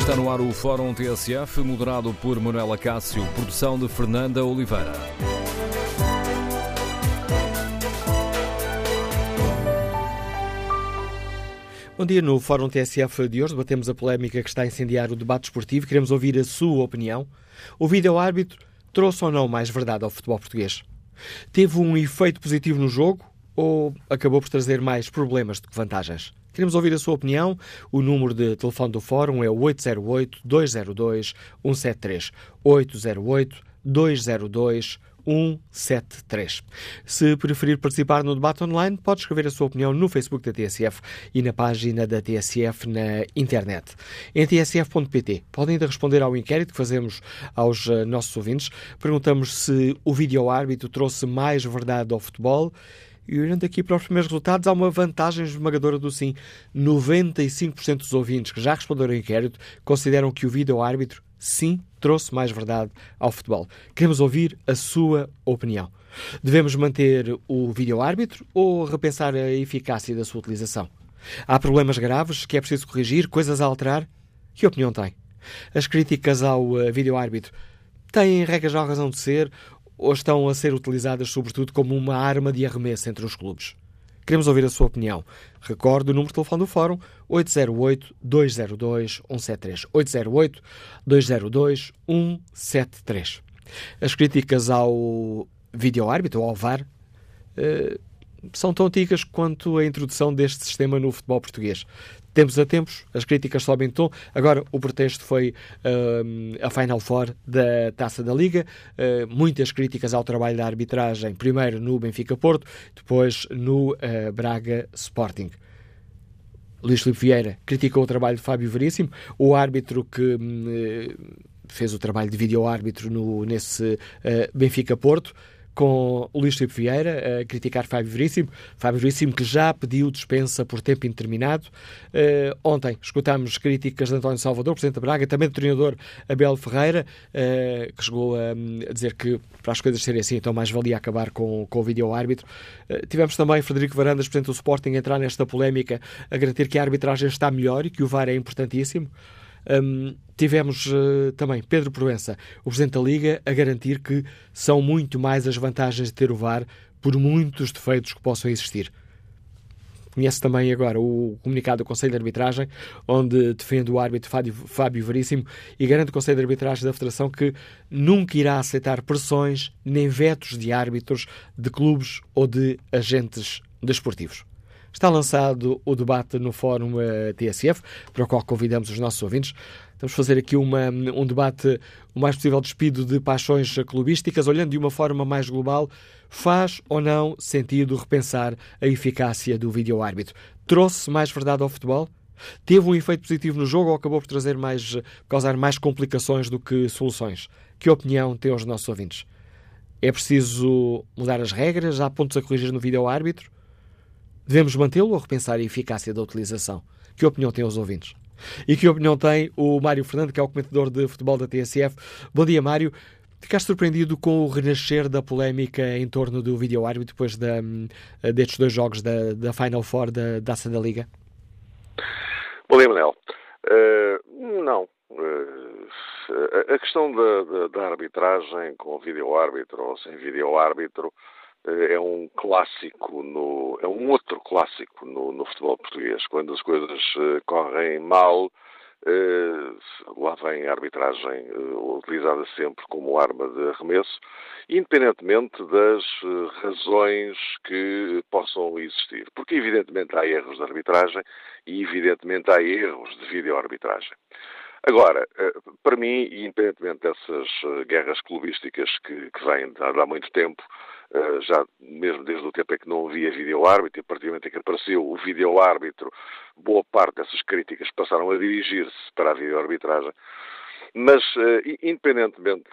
Está no ar o Fórum TSF, moderado por Manuela Cássio, produção de Fernanda Oliveira. Bom dia. No Fórum TSF de hoje debatemos a polémica que está a incendiar o debate esportivo. Queremos ouvir a sua opinião. O vídeo-árbitro trouxe ou não mais verdade ao futebol português? Teve um efeito positivo no jogo ou acabou por trazer mais problemas do que vantagens? Queremos ouvir a sua opinião. O número de telefone do Fórum é o 808-202-173. 808-202-173. 173. Se preferir participar no debate online, pode escrever a sua opinião no Facebook da TSF e na página da TSF na internet. Em tsf.pt podem ainda responder ao inquérito que fazemos aos uh, nossos ouvintes. Perguntamos se o vídeo-árbitro trouxe mais verdade ao futebol. E olhando aqui para os primeiros resultados, há uma vantagem esmagadora do sim. 95% dos ouvintes que já responderam ao inquérito consideram que o vídeo-árbitro sim, trouxe mais verdade ao futebol. Queremos ouvir a sua opinião. Devemos manter o vídeo-árbitro ou repensar a eficácia da sua utilização? Há problemas graves que é preciso corrigir, coisas a alterar? Que opinião tem? As críticas ao uh, vídeo-árbitro têm, regra já, razão de ser ou estão a ser utilizadas, sobretudo, como uma arma de arremesso entre os clubes? Queremos ouvir a sua opinião. Recorde o número de telefone do Fórum 808-202-173. 808-202-173. As críticas ao vídeo-árbitro, ao VAR, eh, são tão antigas quanto a introdução deste sistema no futebol português. Tempos a tempos, as críticas sobem de tom. Agora, o pretexto foi uh, a Final Four da Taça da Liga. Uh, muitas críticas ao trabalho da arbitragem, primeiro no Benfica-Porto, depois no uh, Braga Sporting. Luís Filipe Vieira criticou o trabalho de Fábio Veríssimo, o árbitro que hum, fez o trabalho de vídeo-árbitro nesse Benfica-Porto com Luís Filipe Vieira a criticar Fábio Veríssimo. Fábio Veríssimo que já pediu dispensa por tempo indeterminado. Uh, ontem escutámos críticas de António Salvador, Presidente da Braga, também do treinador Abel Ferreira, uh, que chegou a, a, dizer que para as coisas serem assim, então mais valia acabar com, com o vídeo-árbitro. Uh, tivemos também Frederico Varandas, Presidente do Sporting, entrar nesta polémica a garantir que a arbitragem está melhor e que o VAR é importantíssimo. Um, tivemos uh, também Pedro Proença, o Presidente da Liga, a garantir que são muito mais as vantagens de ter o VAR por muitos defeitos que possam existir. Conhece também agora o comunicado do Conselho de Arbitragem, onde defende o árbitro Fábio, Veríssimo e garante o Conselho de Arbitragem da Federação que nunca irá aceitar pressões nem vetos de árbitros de clubes ou de agentes desportivos. Está lançado o debate no Fórum uh, TSF, para o qual convidamos os nossos ouvintes. Vamos fazer aqui uma, um debate o mais possível despido de paixões clubísticas, olhando de uma forma mais global. Faz ou não sentido repensar a eficácia do vídeo-árbitro? Trouxe mais verdade ao futebol? Teve um efeito positivo no jogo ou acabou por trazer mais, causar mais complicações do que soluções? Que opinião têm os nossos ouvintes? É preciso mudar as regras? Há pontos a corrigir no vídeo-árbitro? Devemos mantê-lo ou repensar a eficácia da utilização? Que opinião têm os ouvintes? E que opinião tem o Mário Fernando, que é o comentador de futebol da TSF? Bom dia, Mário. Ficaste surpreendido com o renascer da polémica em torno do vídeo-árbitro depois da, destes dois jogos da, da Final Four da Daça da Liga? Bom dia, Manel. Uh, não. Uh, a questão da, da, da arbitragem com vídeo-árbitro ou sem vídeo-árbitro é um clássico, no, é um outro clássico no, no futebol português. Quando as coisas uh, correm mal, uh, lá vem a arbitragem uh, utilizada sempre como arma de arremesso, independentemente das razões que possam existir. Porque, evidentemente, há erros de arbitragem e, evidentemente, há erros de videoarbitragem. Agora, para mim, independentemente dessas guerras clubísticas que, que vêm de há muito tempo, eh, já mesmo desde o tempo em que não havia vídeo-árbitro, e a partir do momento em que apareceu o vídeo-árbitro, boa parte dessas críticas passaram a dirigir-se para a vídeo-arbitragem. Mas, eh, independentemente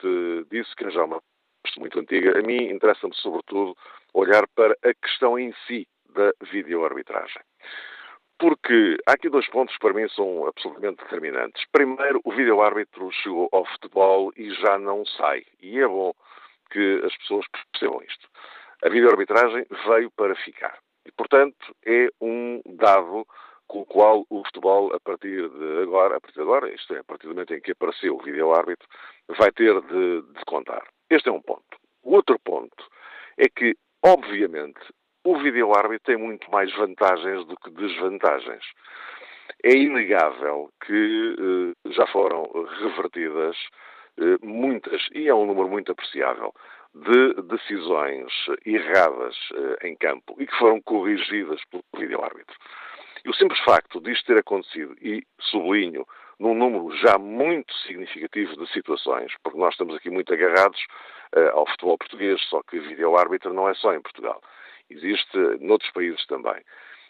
disso, que já é uma questão muito antiga, a mim interessa-me sobretudo olhar para a questão em si da vídeo-arbitragem. Porque há aqui dois pontos que para mim são absolutamente determinantes. Primeiro, o vídeo-árbitro chegou ao futebol e já não sai. E é bom que as pessoas percebam isto. A videoarbitragem veio para ficar. E, portanto, é um dado com o qual o futebol, a partir de agora, a partir de agora, isto é, a partir do momento em que apareceu o vídeo-árbitro, vai ter de, de contar. Este é um ponto. O outro ponto é que, obviamente, o vídeo-árbitro tem muito mais vantagens do que desvantagens. É inegável que eh, já foram revertidas eh, muitas, e é um número muito apreciável, de decisões erradas eh, em campo e que foram corrigidas pelo vídeo-árbitro. E o simples facto disto ter acontecido, e sublinho, num número já muito significativo de situações, porque nós estamos aqui muito agarrados uh, ao futebol português, só que vídeo-árbitro não é só em Portugal. Existe noutros países também.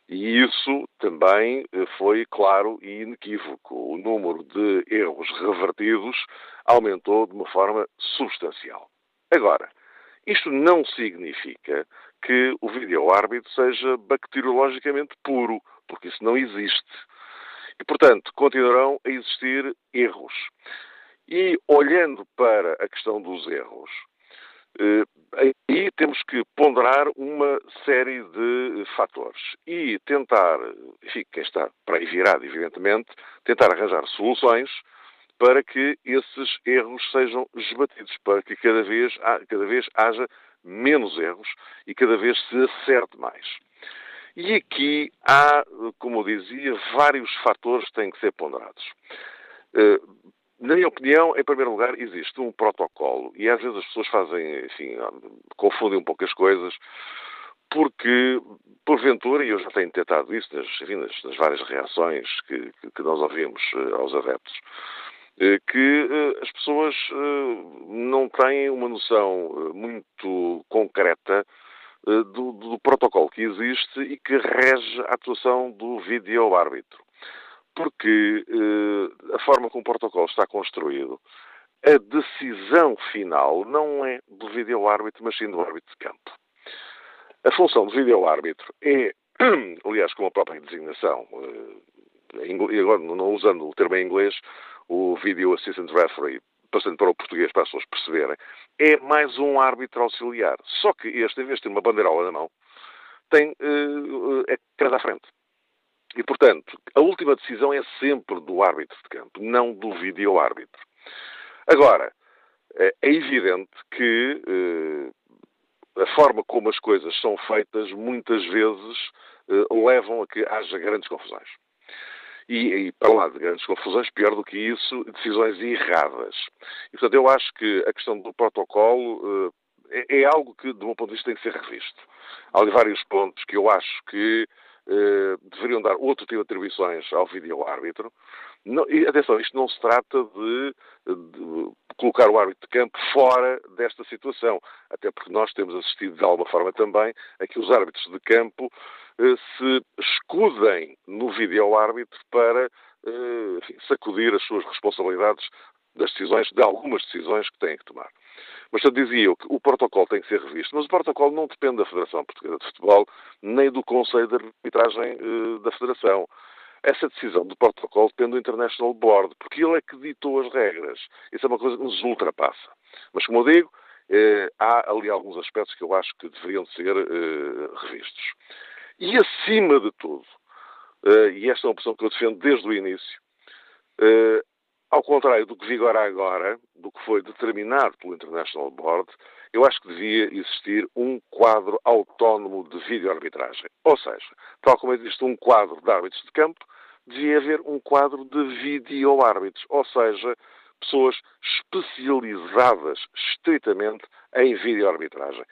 E isso também eh, foi claro e inequívoco. O número de erros revertidos aumentou de uma forma substancial. Agora, isto não significa que o vídeo-árbitro seja bacteriologicamente puro, porque isso não existe. E, portanto, continuarão a existir erros. E, olhando para a questão dos erros, aí temos que ponderar uma série de fatores e tentar, enfim, quem está para aí virado, evidentemente, tentar arranjar soluções para que esses erros sejam esbatidos, para que cada vez, cada vez haja menos erros e cada vez se acerte mais. E aqui há, como eu dizia, vários fatores que têm que ser ponderados. Eh, na minha opinião, em primeiro lugar, existe um protocolo. E às vezes as pessoas fazem, enfim, confundem um pouco as coisas, porque, porventura, e eu já tenho tentado isso nas, enfim, nas, nas várias reações que, que, nós ouvimos uh, aos adeptos, uh, que uh, as pessoas não têm uma noção muito concreta do, do protocolo que existe e que rege a atuação do vídeo-árbitro porque uh, a forma como o protocolo está construído, a decisão final não é do vídeo-árbitro, mas sim do árbitro de campo. A função do vídeo-árbitro é, aliás, com a própria designação, uh, e agora não usando o termo em inglês, o Video Assistant Referee, passando para o português para as pessoas perceberem, é mais um árbitro auxiliar. Só que este, em vez de ter uma bandeirola na mão, tem uh, é cada à frente. E, portanto, a última decisão é sempre do árbitro de campo, não do vídeo-árbitro. Agora, é evidente que eh, a forma como as coisas são feitas muitas vezes eh, levam a que haja grandes confusões. E, e, para lá de grandes confusões, pior do que isso, decisões erradas. E, portanto, eu acho que a questão do protocolo eh, é, é, algo que, do meu ponto de vista, tem que ser revisto. Há vários pontos que eu acho que eh, deveriam dar outro tipo de atribuições ao vídeo-árbitro. Atenção, isto não se trata de, de, colocar o árbitro de campo fora desta situação, até porque nós temos assistido de alguma forma também a que os árbitros de campo eh, se escudem no vídeo-árbitro para eh, sacudir as suas responsabilidades das decisões, de algumas decisões que têm que tomar. Mas eu dizia que o protocolo tem que ser revisto, mas o protocolo não depende da Federação Portuguesa de Futebol nem do Conselho de Arbitragem uh, da Federação. Essa decisão do protocolo depende do International Board, porque ele é que ditou as regras. Isso é uma coisa que nos ultrapassa. Mas, como eu digo, eh, há ali alguns aspectos que eu acho que deveriam ser eh, revistos. E, acima de tudo, eh, e esta é uma opção que eu defendo desde o início, eh, ao contrário do que vigora agora, do que foi determinado pelo International Board, eu acho que devia existir um quadro autónomo de vídeo-arbitragem. Ou seja, tal como existe um quadro de árbitros de campo, devia haver um quadro de vídeo-árbitros. Ou seja, pessoas especializadas estritamente em vídeo-arbitragem.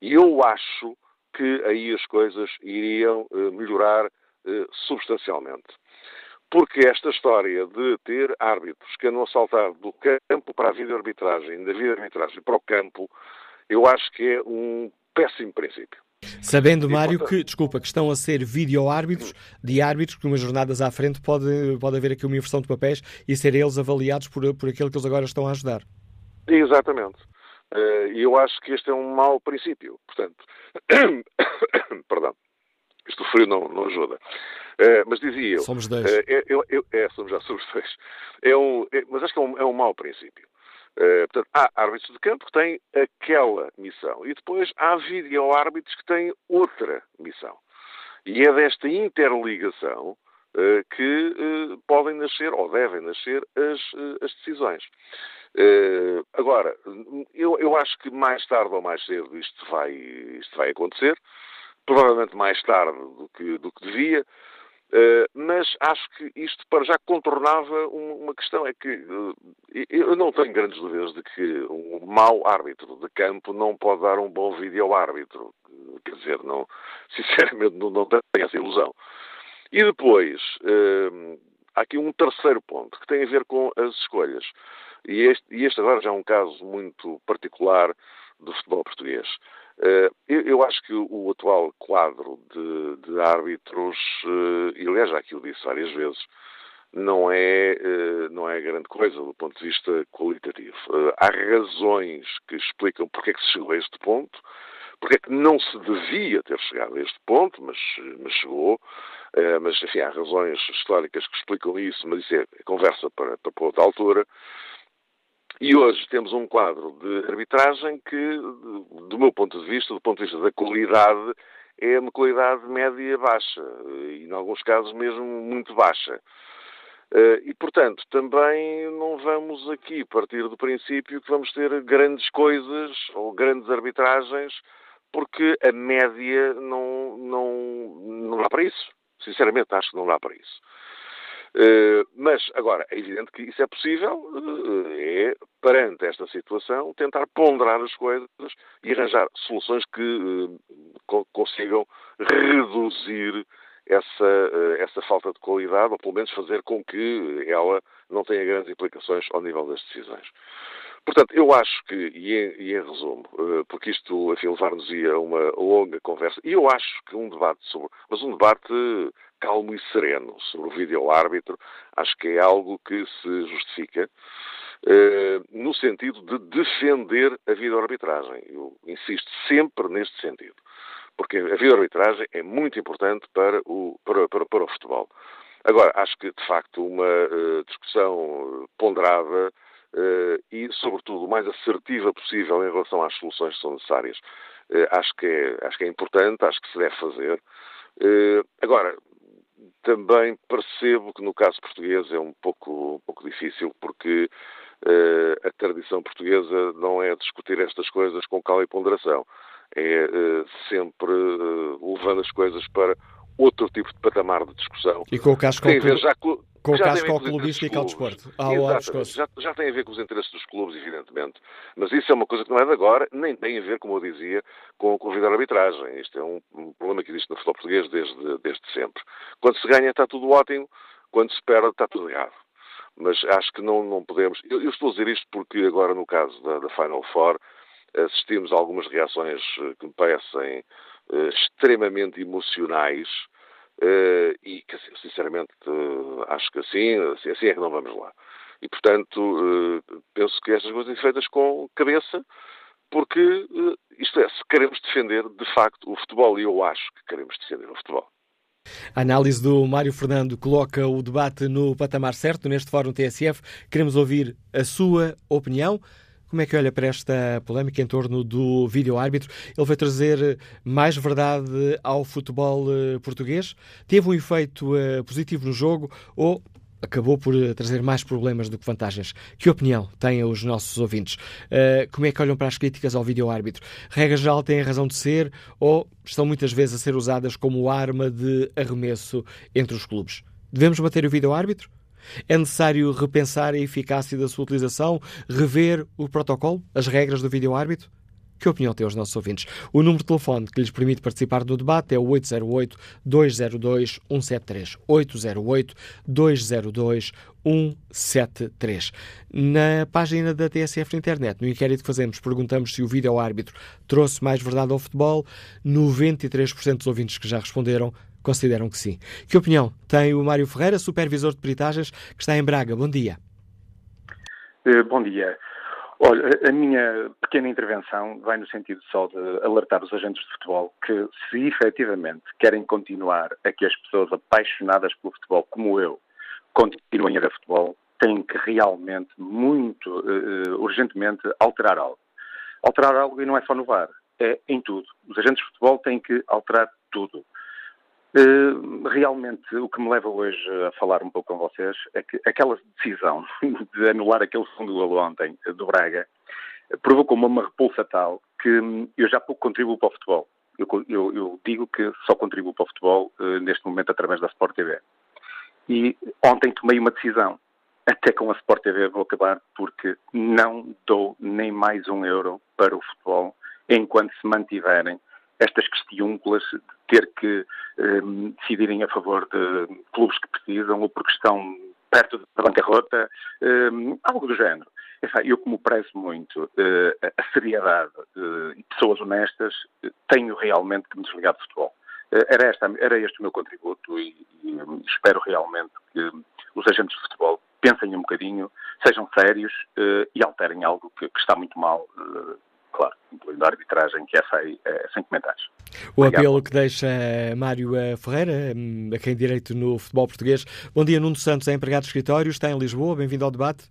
E eu acho que aí as coisas iriam eh, melhorar eh, substancialmente. Porque esta história de ter árbitros que andam a saltar do campo para a vida-arbitragem, da vida-arbitragem para o campo, eu acho que é um péssimo princípio. Sabendo, Mário, que, desculpa, que estão a ser vídeo-árbitros de árbitros, que umas jornadas à frente pode, pode haver aqui uma inversão de papéis e ser eles avaliados por, por aquele que eles agora estão a ajudar. Exatamente. Eh, e eu acho que este é um mau princípio. Portanto, perdão, isto frio não, não ajuda. Uh, mas dizia eu. Somos dois. Uh, eu, eu, é, somos já somos dois. É um, é, mas acho que é um, é um mau princípio. Uh, portanto, há árbitros de campo que têm aquela missão e depois há vídeo-árbitros que têm outra missão. E é desta interligação que podem nascer ou devem nascer as, as decisões. agora, eu, eu acho que mais tarde ou mais cedo isto vai, isto vai acontecer, provavelmente mais tarde do que, do que devia. Uh, mas acho que isto para já contornava uma questão, é que uh, eu não tenho grandes dúvidas de que um mau árbitro de campo não pode dar um bom vídeo árbitro. Quer dizer, não, sinceramente não, não tenho essa ilusão. E depois, uh, há aqui um terceiro ponto que tem a ver com as escolhas. E este, e este agora já é um caso muito particular do futebol português. Eh, eu, acho que o atual quadro de, de árbitros, eh, e aliás já aqui o disse várias vezes, não é, eh, não é grande coisa do ponto de vista qualitativo. Há razões que explicam porque é que se chegou a este ponto, porque é que não se devia ter chegado a este ponto, mas, mas chegou. Mas, enfim, há razões históricas que explicam isso, mas isso é conversa para, para outra altura. E hoje temos um quadro de arbitragem que, do meu ponto de vista, do ponto de vista da qualidade, é uma qualidade média-baixa, e em alguns casos mesmo muito baixa. Eh, e, portanto, também não vamos aqui partir do princípio que vamos ter grandes coisas ou grandes arbitragens, porque a média não, não, não dá para isso. Sinceramente, acho que não dá para isso. Uh, mas, agora, é evidente que isso é possível, uh, é, perante esta situação, tentar ponderar as coisas e arranjar soluções que uh, consigam reduzir essa, essa falta de qualidade, ou pelo menos fazer com que ela não tenha grandes implicações ao nível das decisões. Portanto, eu acho que, e em, e em resumo, porque isto, enfim, levar-nos-ia a uma longa conversa, e eu acho que um debate sobre, mas um debate calmo e sereno sobre o vídeo-árbitro, acho que é algo que se justifica uh, no sentido de defender a vídeo-arbitragem. Eu insisto sempre neste sentido. Porque a vídeo-arbitragem é muito importante para o, para, para, para o futebol. Agora, acho que, de facto, uma uh, discussão ponderada uh, e, sobretudo, o mais assertiva possível em relação às soluções que são necessárias, uh, acho, que é, acho que é importante, acho que se deve fazer. agora, também percebo que no caso português é um pouco, um pouco difícil, porque uh, a tradição portuguesa não é discutir estas coisas com calma e ponderação. É uh, sempre uh, levando as coisas para outro tipo de patamar de discussão. E com o casco tem a ver já com, com o casco ao clubista e ao desporto. já, já tem a ver com os interesses dos clubes, evidentemente. Mas isso é uma coisa que não é de agora, nem tem a ver, como eu dizia, com, com a vida arbitragem. Isto é um, um, problema que existe no futebol português desde, desde sempre. Quando se ganha está tudo ótimo, quando se perde está tudo errado. Mas acho que não, não podemos... Eu, eu estou a dizer isto porque agora, no caso da, da Final Four, assistimos a algumas reações eh, que me parecem uh, extremamente emocionais e que, sinceramente, uh, acho que assim, assim, assim, é que não vamos lá. E, portanto, penso que estas coisas são feitas com cabeça, porque, isto é, se queremos defender, de facto, o futebol, e eu acho que queremos defender o futebol. A análise do Mário Fernando coloca o debate no patamar certo neste Fórum TSF. Queremos ouvir a sua opinião. Como é que olha para esta polémica em torno do vídeo-árbitro? Ele vai trazer mais verdade ao futebol eh, português? Teve um efeito uh, positivo no jogo ou acabou por eh, trazer mais problemas do que vantagens. Que opinião têm os nossos ouvintes? Como é que olham para as críticas ao vídeo-árbitro? Regra geral têm razão de ser ou estão muitas vezes a ser usadas como arma de arremesso entre os clubes? Devemos bater o vídeo-árbitro? É necessário repensar a eficácia da sua utilização, rever o protocolo, as regras do vídeo-árbitro? Que opinião têm os nossos ouvintes? O número de telefone que lhes permite participar do debate é o 808-202-173. 808-202-173. Na página da TSF na internet, no inquérito que fazemos, perguntamos se o vídeo-árbitro trouxe mais verdade ao futebol. 93% dos ouvintes que já responderam consideram que sim. Que opinião tem o Mário Ferreira, supervisor de peritagens, que está em Braga? Bom dia. Eh, bom dia. Olha, a minha pequena intervenção vai no sentido só de alertar os agentes de futebol que, se efetivamente querem continuar a que as pessoas apaixonadas pelo futebol, como eu, continuem a ver futebol, têm que realmente, muito uh, urgentemente, alterar algo. Alterar algo e não é só no VAR, é em tudo. Os agentes de futebol têm que alterar tudo realmente, o que me leva hoje a falar um pouco com vocês é que aquela decisão de anular aquele segundo golo ontem do Braga provocou-me uma repulsa tal que eu já pouco contribuo para o futebol. Eu, eu, eu digo que só contribuo para o futebol uh, neste momento através da Sport TV. E ontem tomei uma decisão. Até com a Sport TV vou acabar porque não dou nem mais um euro para o futebol enquanto se mantiverem estas questiúnculas de ter que um, eh, decidirem a favor de clubes que precisam ou porque estão perto da bancarrota, um, algo do género. Eu, como prezo muito uh, a seriedade uh, e pessoas honestas, tenho realmente que me desligar do futebol. Uh, era, esta, era este o meu contributo e, e espero realmente que os agentes de futebol pensem um bocadinho, sejam sérios e alterem algo que, que está muito mal claro, incluindo a arbitragem, que essa aí é sem comentários. O Obrigado. apelo que deixa Mário Ferreira, hum, a quem direito no futebol português. Bom dia, Nuno Santos, é empregado de escritório, está em Lisboa, bem-vindo ao debate.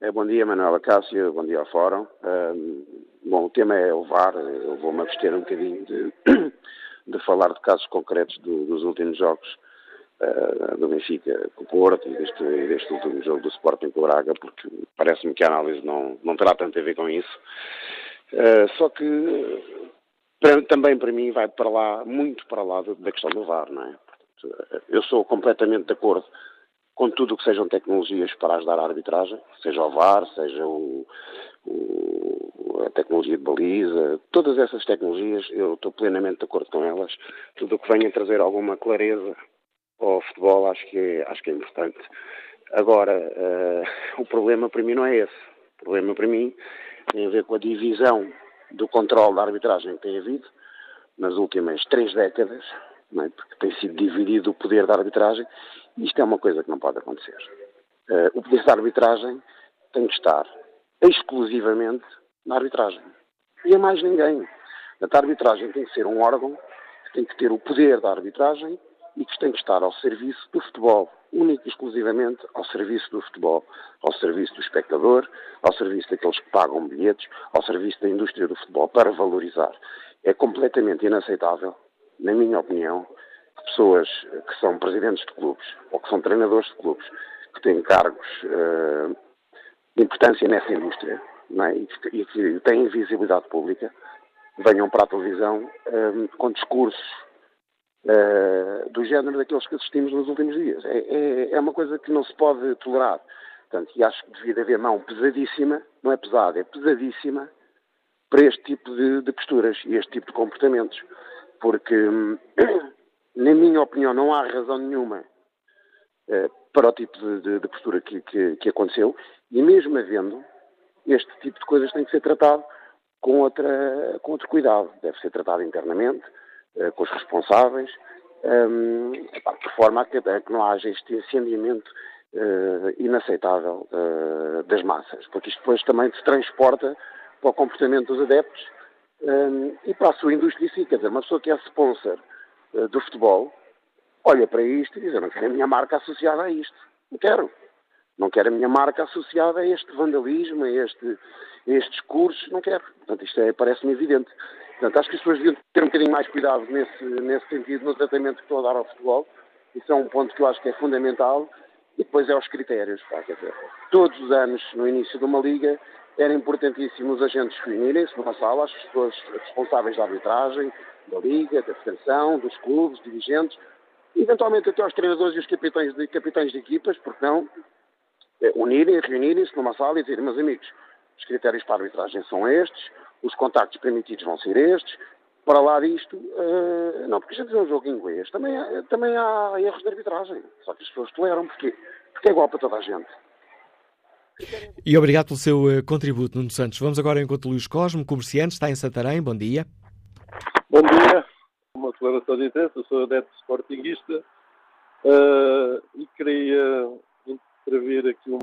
É, bom dia, Manuela Cássio, bom dia ao Fórum. Um, bom, o tema é o VAR, eu vou-me abster um bocadinho de, de falar de casos concretos do, dos últimos jogos uh, do Benfica com o Porto e deste, deste último jogo do Sporting com o Braga, porque parece-me que a análise não, não terá tanto a ver com isso. Uh, só que para, também para mim vai para lá, muito para lá da questão do VAR, não é? Portanto, eu sou completamente de acordo com tudo o que sejam tecnologias para ajudar a arbitragem, seja o VAR, seja o, o, a tecnologia de baliza, todas essas tecnologias, eu estou plenamente de acordo com elas. Tudo o que venha trazer alguma clareza ao futebol acho que é, acho que é importante. Agora, uh, o problema para mim não é esse. O problema para mim tem a ver com a divisão do controle da arbitragem que tem havido nas últimas três décadas, é? porque tem sido dividido o poder da arbitragem isto é uma coisa que não pode acontecer. Uh, o poder da arbitragem tem que estar exclusivamente na arbitragem. E a mais ninguém. A arbitragem tem que ser um órgão que tem que ter o poder da arbitragem e que tem que estar ao serviço do futebol, único e exclusivamente ao serviço do futebol, ao serviço do espectador, ao serviço daqueles que pagam bilhetes, ao serviço da indústria do futebol, para valorizar. É completamente inaceitável, na minha opinião, pessoas que são presidentes de clubes ou que são treinadores de clubes que têm cargos uh, de importância nessa indústria é? e, que, e, que, têm visibilidade pública venham para a televisão um, eh, com discursos uh, do género daqueles que assistimos nos últimos dias. É, é, é, uma coisa que não se pode tolerar. Portanto, e acho que devia haver mão pesadíssima, não é pesada, é pesadíssima para este tipo de, de posturas e este tipo de comportamentos. Porque hum, na minha opinião, não há razão nenhuma eh, para o tipo de, de, de postura que, que, que, aconteceu, e mesmo havendo, este tipo de coisas tem que ser tratado com, outra, com outro cuidado. Deve ser tratado internamente, com os responsáveis, ehm, de forma a que, não haja este incendiamento uh, inaceitável uh, das massas, porque isto depois também se transporta para o comportamento dos adeptos ehm, e para a sua indústria em si. Quer dizer, uma pessoa que é sponsor eh, do futebol olha para isto e diz: Eu não quero a minha marca associada a isto. Não quero. Não quero a minha marca associada a este vandalismo, a este, a este discurso. Não quero. Portanto, isto é, parece-me evidente. Portanto, acho que as pessoas deviam ter um bocadinho mais cuidado nesse, nesse sentido, no tratamento que estão a dar ao futebol. Isso é um ponto que eu acho que é fundamental. E depois é os critérios. Pá, quer dizer, todos os anos, no início de uma liga, era importantíssimo os agentes reunirem-se numa sala, as pessoas responsáveis da arbitragem, da Liga, da Federação, dos clubes, dirigentes, eventualmente até aos treinadores e os capitães de, capitães de equipas, porque não, unirem, reunirem-se numa sala e dizerem, meus amigos, os critérios para a arbitragem são estes, os contactos permitidos vão ser estes, para lá disto, uh, não, porque a gente vê um jogo em inglês, também, também há erros de arbitragem, só que as pessoas toleram, porque, porque é igual para toda a gente. E obrigado pelo seu uh, contributo, Nuno Santos. Vamos agora ao encontro Luís Cosmo, comerciante, está em Santarém, bom dia. Bom dia, uma declaração de intensa, sou adepto sportinguista uh, e queria intervir aqui um,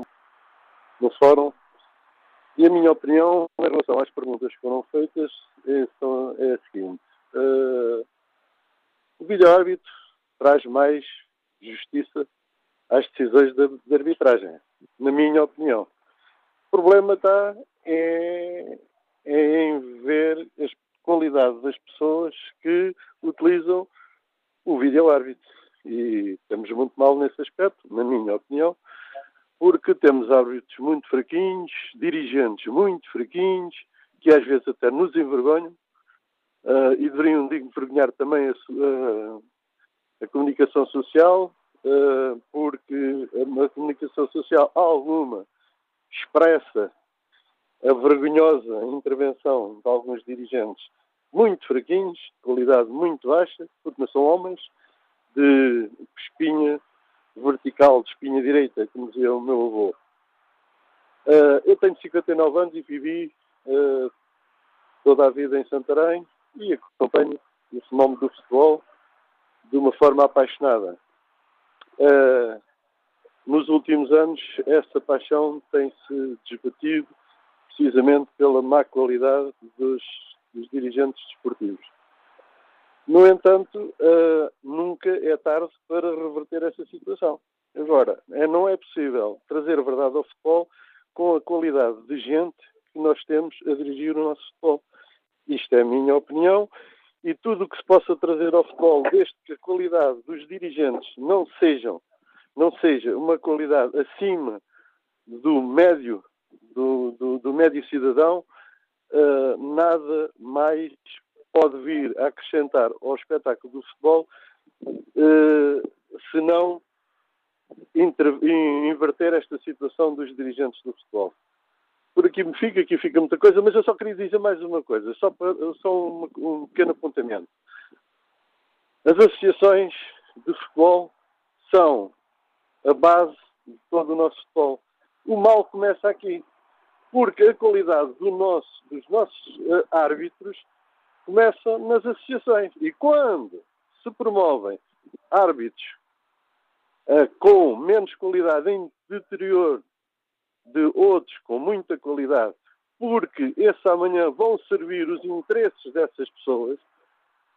no fórum. E a minha opinião em relação às perguntas que foram feitas é, são, é a seguinte. Uh, o vídeo-árbitro traz mais justiça às decisões de, de, arbitragem, na minha opinião. O problema está é, é em ver as qualidade das pessoas que utilizam o vídeo-árbitro. E estamos muito mal nesse aspecto, na minha opinião, porque temos árbitros muito fraquinhos, dirigentes muito fraquinhos, que às vezes até nos envergonham, uh, e deveriam envergonhar também a, uh, a comunicação social, uh, porque a, comunicação social alguma expressa a vergonhosa intervenção de alguns dirigentes muito fraquinhos, de qualidade muito baixa, porque não são homens, de espinha vertical, de espinha direita, como dizia o meu avô. Uh, eu tenho 59 anos e vivi uh, toda a vida em Santarém e acompanho o fenómeno do futebol de uma forma apaixonada. Uh, nos últimos anos, essa paixão tem-se desbatido precisamente pela má qualidade dos, dos dirigentes desportivos. No entanto, uh, nunca é tarde para reverter essa situação. Agora, é, não é possível trazer verdade ao futebol com a qualidade de gente que nós temos a dirigir o nosso futebol. Isto é a minha opinião e tudo o que se possa trazer ao futebol, desde que a qualidade dos dirigentes não sejam, não seja uma qualidade acima do médio, do, do, do médio cidadão, uh, nada mais pode vir a acrescentar ao espetáculo do futebol, uh, se não inverter esta situação dos dirigentes do futebol. Por aqui me fica, aqui fica muita coisa, mas eu só queria dizer mais uma coisa, só, para, só um, um pequeno apontamento. As associações de futebol são a base de todo o nosso futebol. O mal começa aqui, porque a qualidade do nosso, dos nossos uh, árbitros começa nas associações. E quando se promovem árbitros uh, com menos qualidade em deterioro de outros com muita qualidade, porque esses amanhã vão servir os interesses dessas pessoas,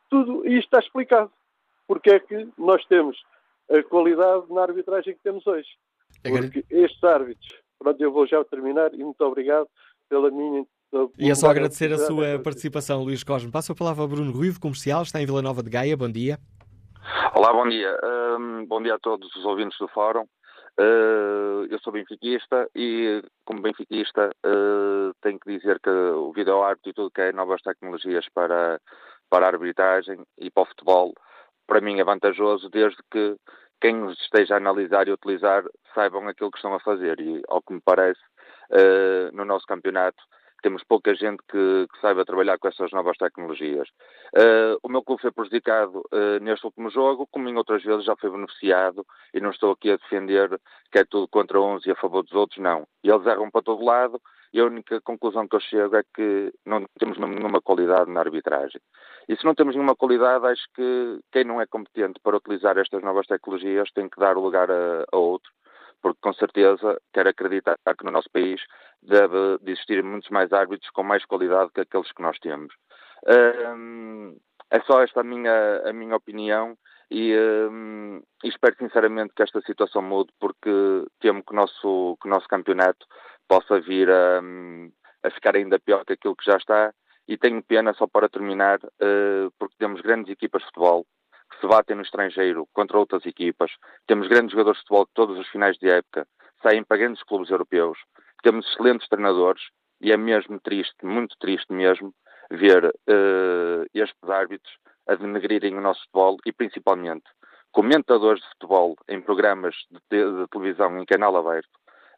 tudo isto está explicado. Porque é que nós temos a qualidade na arbitragem que temos hoje. Porque estes árbitros, pronto, eu vou já terminar e muito obrigado pela minha e é só agradecer a sua participação, Luís Cosme. Passo a palavra ao Bruno Ruivo, comercial, está em Vila Nova de Gaia. Bom dia. Olá, bom dia. Um, bom dia a todos os ouvintes do Fórum. Uh, eu sou benfiquista e, como benfiquista, uh, tenho que dizer que o vídeo-árbitro e tudo que é novas tecnologias para, para a arbitragem e para o futebol, para mim é vantajoso, desde que quem os esteja a analisar e utilizar saibam aquilo que estão a fazer. E, ao que me parece, uh, no nosso campeonato, temos pouca gente que, que, saiba trabalhar com essas novas tecnologias. Uh, o meu clube foi prejudicado uh, neste último jogo, como em outras vezes já foi beneficiado, e não estou aqui a defender que é tudo contra uns e a favor dos outros, não. Eles erram para todo lado, e a única conclusão que eu chego é que não temos nenhuma qualidade na arbitragem. E se não temos nenhuma qualidade, acho que quem não é competente para utilizar estas novas tecnologias tem que dar lugar a, a outro porque com certeza quero acreditar que no nosso país deve de existir muitos mais árbitros com mais qualidade que aqueles que nós temos. Um, é só esta a minha, a minha opinião e, um, e, espero sinceramente que esta situação mude porque temo que o nosso, que o nosso campeonato possa vir a, a ficar ainda pior que aquilo que já está e tenho pena só para terminar uh, porque temos grandes equipas de futebol que se batem no estrangeiro contra outras equipas. Temos grandes jogadores de futebol que todos os finais de época. Saem para grandes clubes europeus. Temos excelentes treinadores. E é mesmo triste, muito triste mesmo, ver uh, estes árbitros a denegrirem o nosso futebol e principalmente comentadores de futebol em programas de, te de televisão em canal aberto.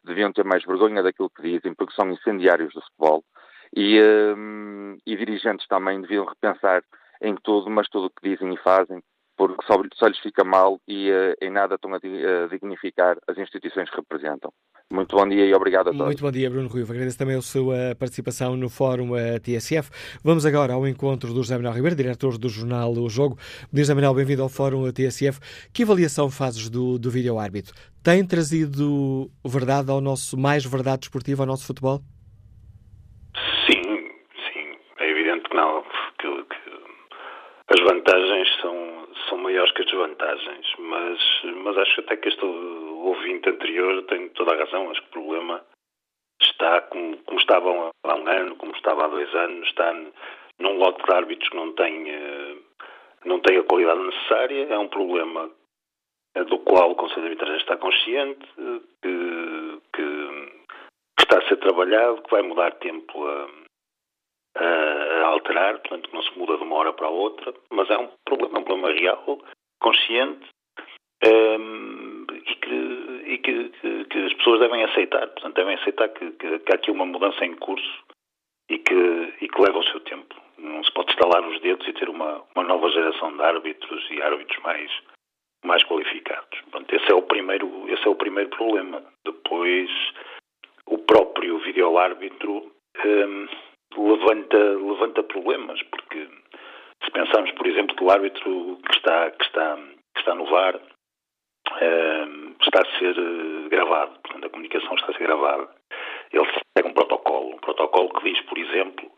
Deviam ter mais vergonha daquilo que dizem porque são incendiários do futebol. E, uh, e dirigentes também deviam repensar em tudo, mas tudo o que dizem e fazem porque só, só lhes fica mal e uh, em nada estão a, dignificar as instituições que representam. Muito bom dia e obrigado a todos. Muito bom dia, Bruno Rui. Agradeço também a sua participação no Fórum uh, TSF. Vamos agora ao encontro do José Manuel Ribeiro, diretor do jornal O Jogo. Bom José Manuel, bem-vindo ao Fórum TSF. Que avaliação fazes do, do vídeo-árbitro? Tem trazido verdade ao nosso, mais verdade esportiva ao nosso futebol? Sim, sim. É evidente que não. Que, que as vantagens são são maiores que as desvantagens, mas, mas acho até que este ouvinte anterior tem toda a razão. Acho que o problema está como, como estava há um ano, como estava há dois anos, está num lote de árbitros que não tem, eh, não tem a qualidade necessária, é um problema do qual o Conselho de Arbitragem está consciente, que, que, está a ser trabalhado, que vai mudar tempo a, a, alterar, portanto não se muda de uma hora para a outra, mas é um problema, um problema real, consciente, um, e, que, e que, que, que, as pessoas devem aceitar, portanto devem aceitar que, que, há aqui uma mudança em curso e que, e que leva o seu tempo. Não se pode estalar os dedos e ter uma, uma nova geração de árbitros e árbitros mais, mais qualificados. Portanto, esse é o primeiro, esse é o primeiro problema. Depois, o próprio videoárbitro um, levanta, levanta problemas, porque se pensarmos, por exemplo, que o árbitro que está, que está, que está no VAR um, está a ser eh, gravado, portanto, a comunicação está a ser gravada. Ele segue um protocolo, um protocolo que diz, por exemplo,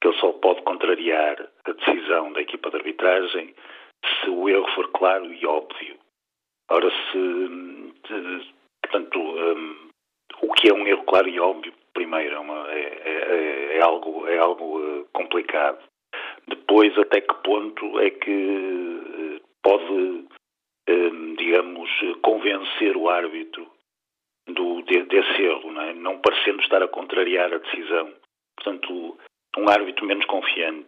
que ele só pode contrariar a decisão da equipa de arbitragem se o erro for claro e óbvio. Ora, se, portanto, um, o que é um erro claro e óbvio, primeiro, é, uma, é, é, é algo, é algo uh, complicado. Depois, até que ponto é que uh, pode, um, digamos, convencer o árbitro do, de, desse erro, não, é? não parecendo estar a contrariar a decisão. Portanto, um árbitro menos confiante,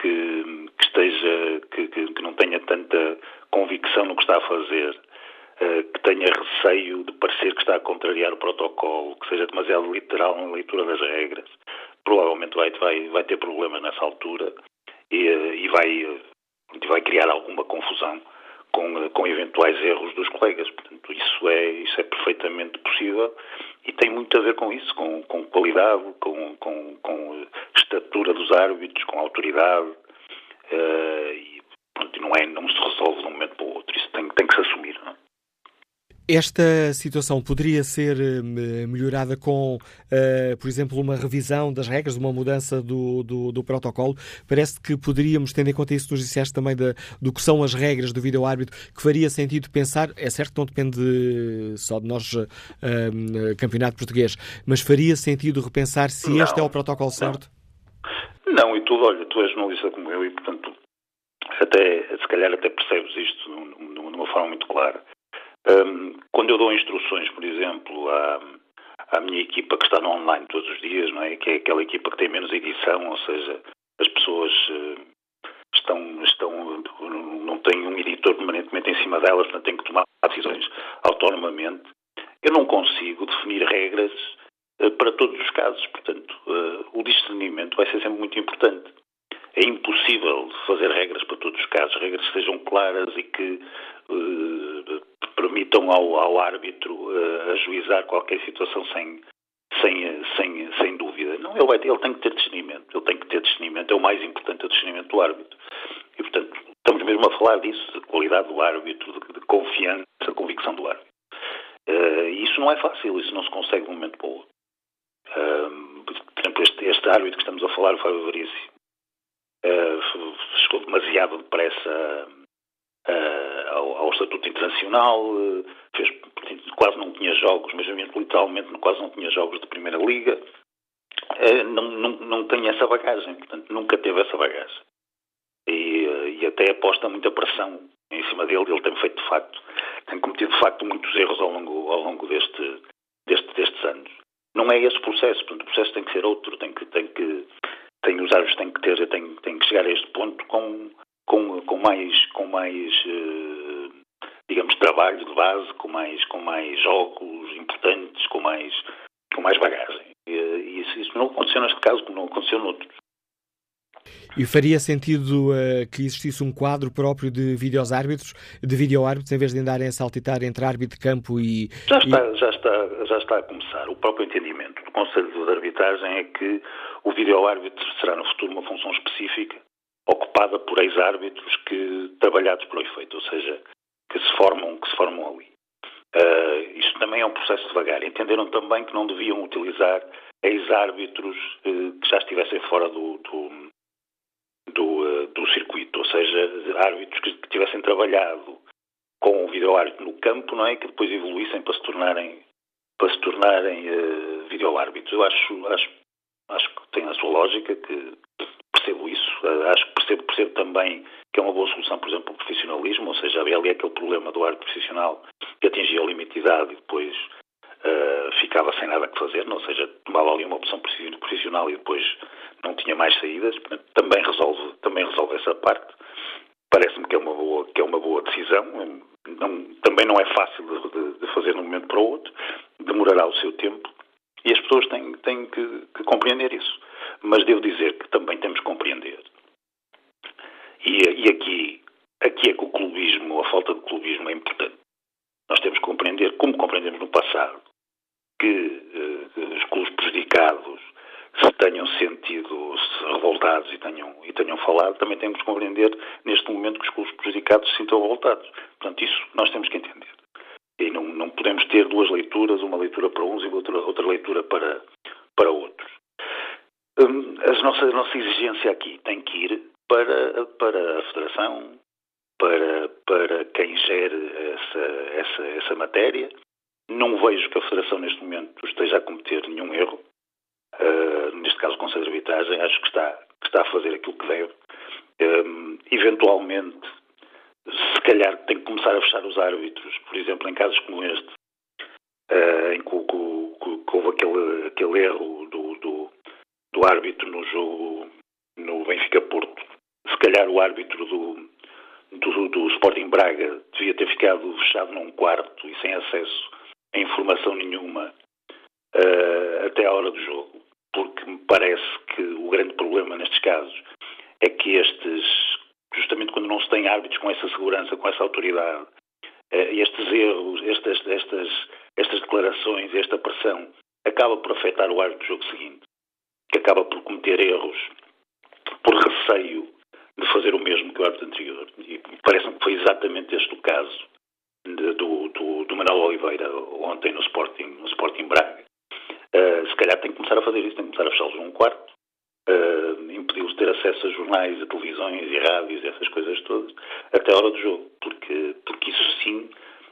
que, que esteja, que, que, que, não tenha tanta convicção no que está a fazer, que tenha receio de parecer que está a contrariar o protocolo, que seja demasiado literal na leitura das regras, provavelmente vai, vai, vai ter problemas nessa altura e, uh, e vai, uh, vai criar alguma confusão com, com eventuais erros dos colegas. Portanto, isso é, isso é perfeitamente possível e tem muito a ver com isso, com, com qualidade, com, com, com estatura dos árbitros, com autoridade. Uh, e, pronto, não, é, não se resolve de um momento para o outro. Isso tem, tem que se assumir. Não é? Esta situação poderia ser eh, melhorada com, uh, por exemplo, uma revisão das regras, uma mudança do, do, do, protocolo. Parece que poderíamos, tendo em conta isso que nos disseste também da, do que são as regras do vídeo-árbitro, que faria sentido pensar, é certo que não depende só de nós, uh, campeonato português, mas faria sentido repensar se não, este é o protocolo certo? Não, e tu, olha, tu és jornalista como eu e, portanto, até, se calhar até percebes isto de uma forma muito clara um, quando eu dou instruções, por exemplo, à, à minha equipa que está no online todos os dias, não é? que é aquela equipa que tem menos edição, ou seja, as pessoas uh, estão, estão, não têm um editor permanentemente em cima delas, não têm que tomar decisões autonomamente. Eu não consigo definir regras uh, para todos os casos, portanto, uh, o discernimento vai ser sempre muito importante. É impossível fazer regras para todos os casos, regras que sejam claras e que permitam ao, ao árbitro uh, ajuizar qualquer situação sem, sem, sem, sem dúvida. Não, ele, vai, ele tem que ter discernimento, ele tem que ter discernimento, é o mais importante, o discernimento do árbitro. E, portanto, estamos mesmo a falar disso, de qualidade do árbitro, de, de confiança, de convicção do árbitro. Uh, isso não é fácil, isso não se consegue de um momento para o outro. Uh, por exemplo, este, este árbitro que estamos a falar, o Fábio Veríssimo, uh, chegou demasiado depressa uh, ao, ao, Estatuto Internacional, uh, fez, quase não tinha jogos, mas literalmente quase não tinha jogos de Primeira Liga. Uh, não, não, não tem essa bagagem, portanto, nunca teve essa bagagem. E, e até aposta muita pressão em cima dele. Ele tem feito, de facto, tem cometido, de facto, muitos erros ao longo, ao longo deste, deste, destes anos. Não é esse o processo, portanto, o processo tem que ser outro, tem que, tem que, tem, os árbitros têm que ter, têm, têm que chegar a este ponto com, com, com mais, com mais uh, digamos, trabalho de base, com mais, com mais jogos importantes, com mais, com mais bagagem. E, e isso, isso, não aconteceu neste caso, como não aconteceu noutros. E faria sentido uh, que existisse um quadro próprio de vídeos árbitros, de vídeo árbitros, em vez de andarem a saltitar entre árbitro de campo e. Já está, e... já está, já está a começar. O próprio entendimento do Conselho de Arbitragem é que o vídeo árbitro será no futuro uma função específica ocupada por ex-árbitros que trabalhados para o efeito, ou seja, que se formam, que se formam ali. Uh, isto também é um processo devagar. Entenderam também que não deviam utilizar ex-árbitros uh, que já estivessem fora do, do, do, uh, do, circuito, ou seja, árbitros que, que tivessem trabalhado com o vídeo-árbitro no campo, não é? Que depois evoluíssem para se tornarem para se tornarem uh, vídeo-árbitros. Eu acho, acho, acho que tem a sua lógica, que Acho que percebo, percebo também que é uma boa solução, por exemplo, o profissionalismo, ou seja, havia ali aquele problema do árbitro profissional que atingia o limite de idade e depois uh, ficava sem nada que fazer, ou seja, tomava ali uma opção profissional e depois não tinha mais saídas. Também resolve, também resolve essa parte. Parece-me que é uma boa, que é uma boa decisão. Não, também não é fácil de, de, fazer de um momento para o outro. Demorará o seu tempo e as pessoas têm, têm que, que compreender isso. Mas devo dizer que também temos que compreender. E, e aqui, aqui é que o clubismo, a falta de clubismo é importante. Nós temos que compreender, como compreendemos no passado, que uh, os clubes prejudicados se tenham sentido se revoltados e tenham, e tenham falado, também temos que compreender neste momento que os clubes prejudicados se sintam revoltados. Portanto, isso nós temos que entender. E não, não podemos ter duas leituras, uma leitura para uns e outra, outra leitura para, para outros. Hum, a, nossa, a nossa exigência aqui tem que ir para, para a Federação, para, para quem gere essa, essa, essa matéria. Não vejo que a Federação neste momento esteja a cometer nenhum erro. Uh, neste caso, o Conselho de Arbitragem, acho que está, que está a fazer aquilo que deve. Um, eventualmente, se calhar tem que começar a fechar os árbitros, por exemplo, em casos como este, uh, em que, que, que, houve aquele, aquele erro do, do, árbitro no jogo no Benfica-Porto. Se calhar o árbitro do, do, do Sporting Braga devia ter ficado fechado num quarto e sem acesso a informação nenhuma uh, até à hora do jogo, porque me parece que o grande problema nestes casos é que estes, justamente quando não se tem árbitros com essa segurança, com essa autoridade, uh, estes erros, estas, estas, estas declarações, esta pressão, acaba por afetar o árbitro do jogo seguinte, que acaba por cometer erros por receio de fazer o mesmo que o árbitro anterior. E parece-me que foi exatamente este o caso de, do, do, do Manuel Oliveira ontem no Sporting, no Sporting Braga. Uh, se calhar tem que começar a fazer isso, tem que começar a fechá-los num quarto, uh, impedi-los de ter acesso a jornais, a televisões e rádios essas coisas todas, até a hora do jogo, porque, porque isso sim,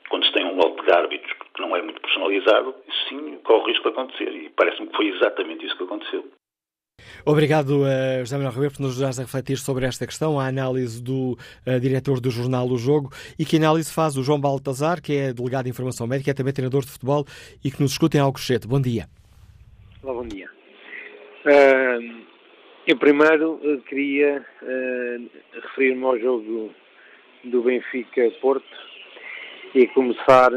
quando se tem um lote de árbitros que não é muito personalizado, isso sim corre o risco de acontecer, e parece-me que foi exatamente isso que aconteceu. Obrigado, uh, José Manuel Ribeiro, por nos ajudares a refletir sobre esta questão, a análise do uh, diretor do jornal O Jogo e que análise faz o João Baltazar, que é delegado de Informação Médica, é também treinador de futebol e que nos escuta em Alcochete. Bom dia. Olá, bom dia. Uh, eu primeiro queria referir-me ao jogo do Benfica-Porto e começar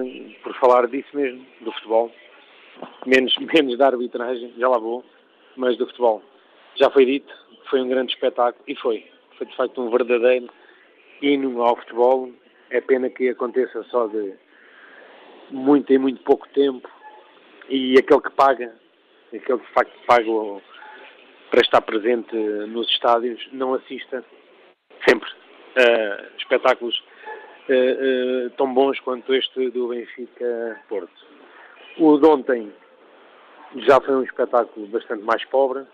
por falar disso mesmo, do futebol. Menos, menos da arbitragem, já lá vou mas do futebol. Já foi dito, foi um grande espetáculo e foi. Foi de facto um verdadeiro hino ao futebol. É pena que aconteça só de muito em muito pouco tempo e aquele que paga, aquele que de facto paga para estar presente nos estádios, não assista sempre a espetáculos uh, uh, tão bons quanto este do Benfica Porto. O de ontem já foi um espetáculo bastante mais pobre,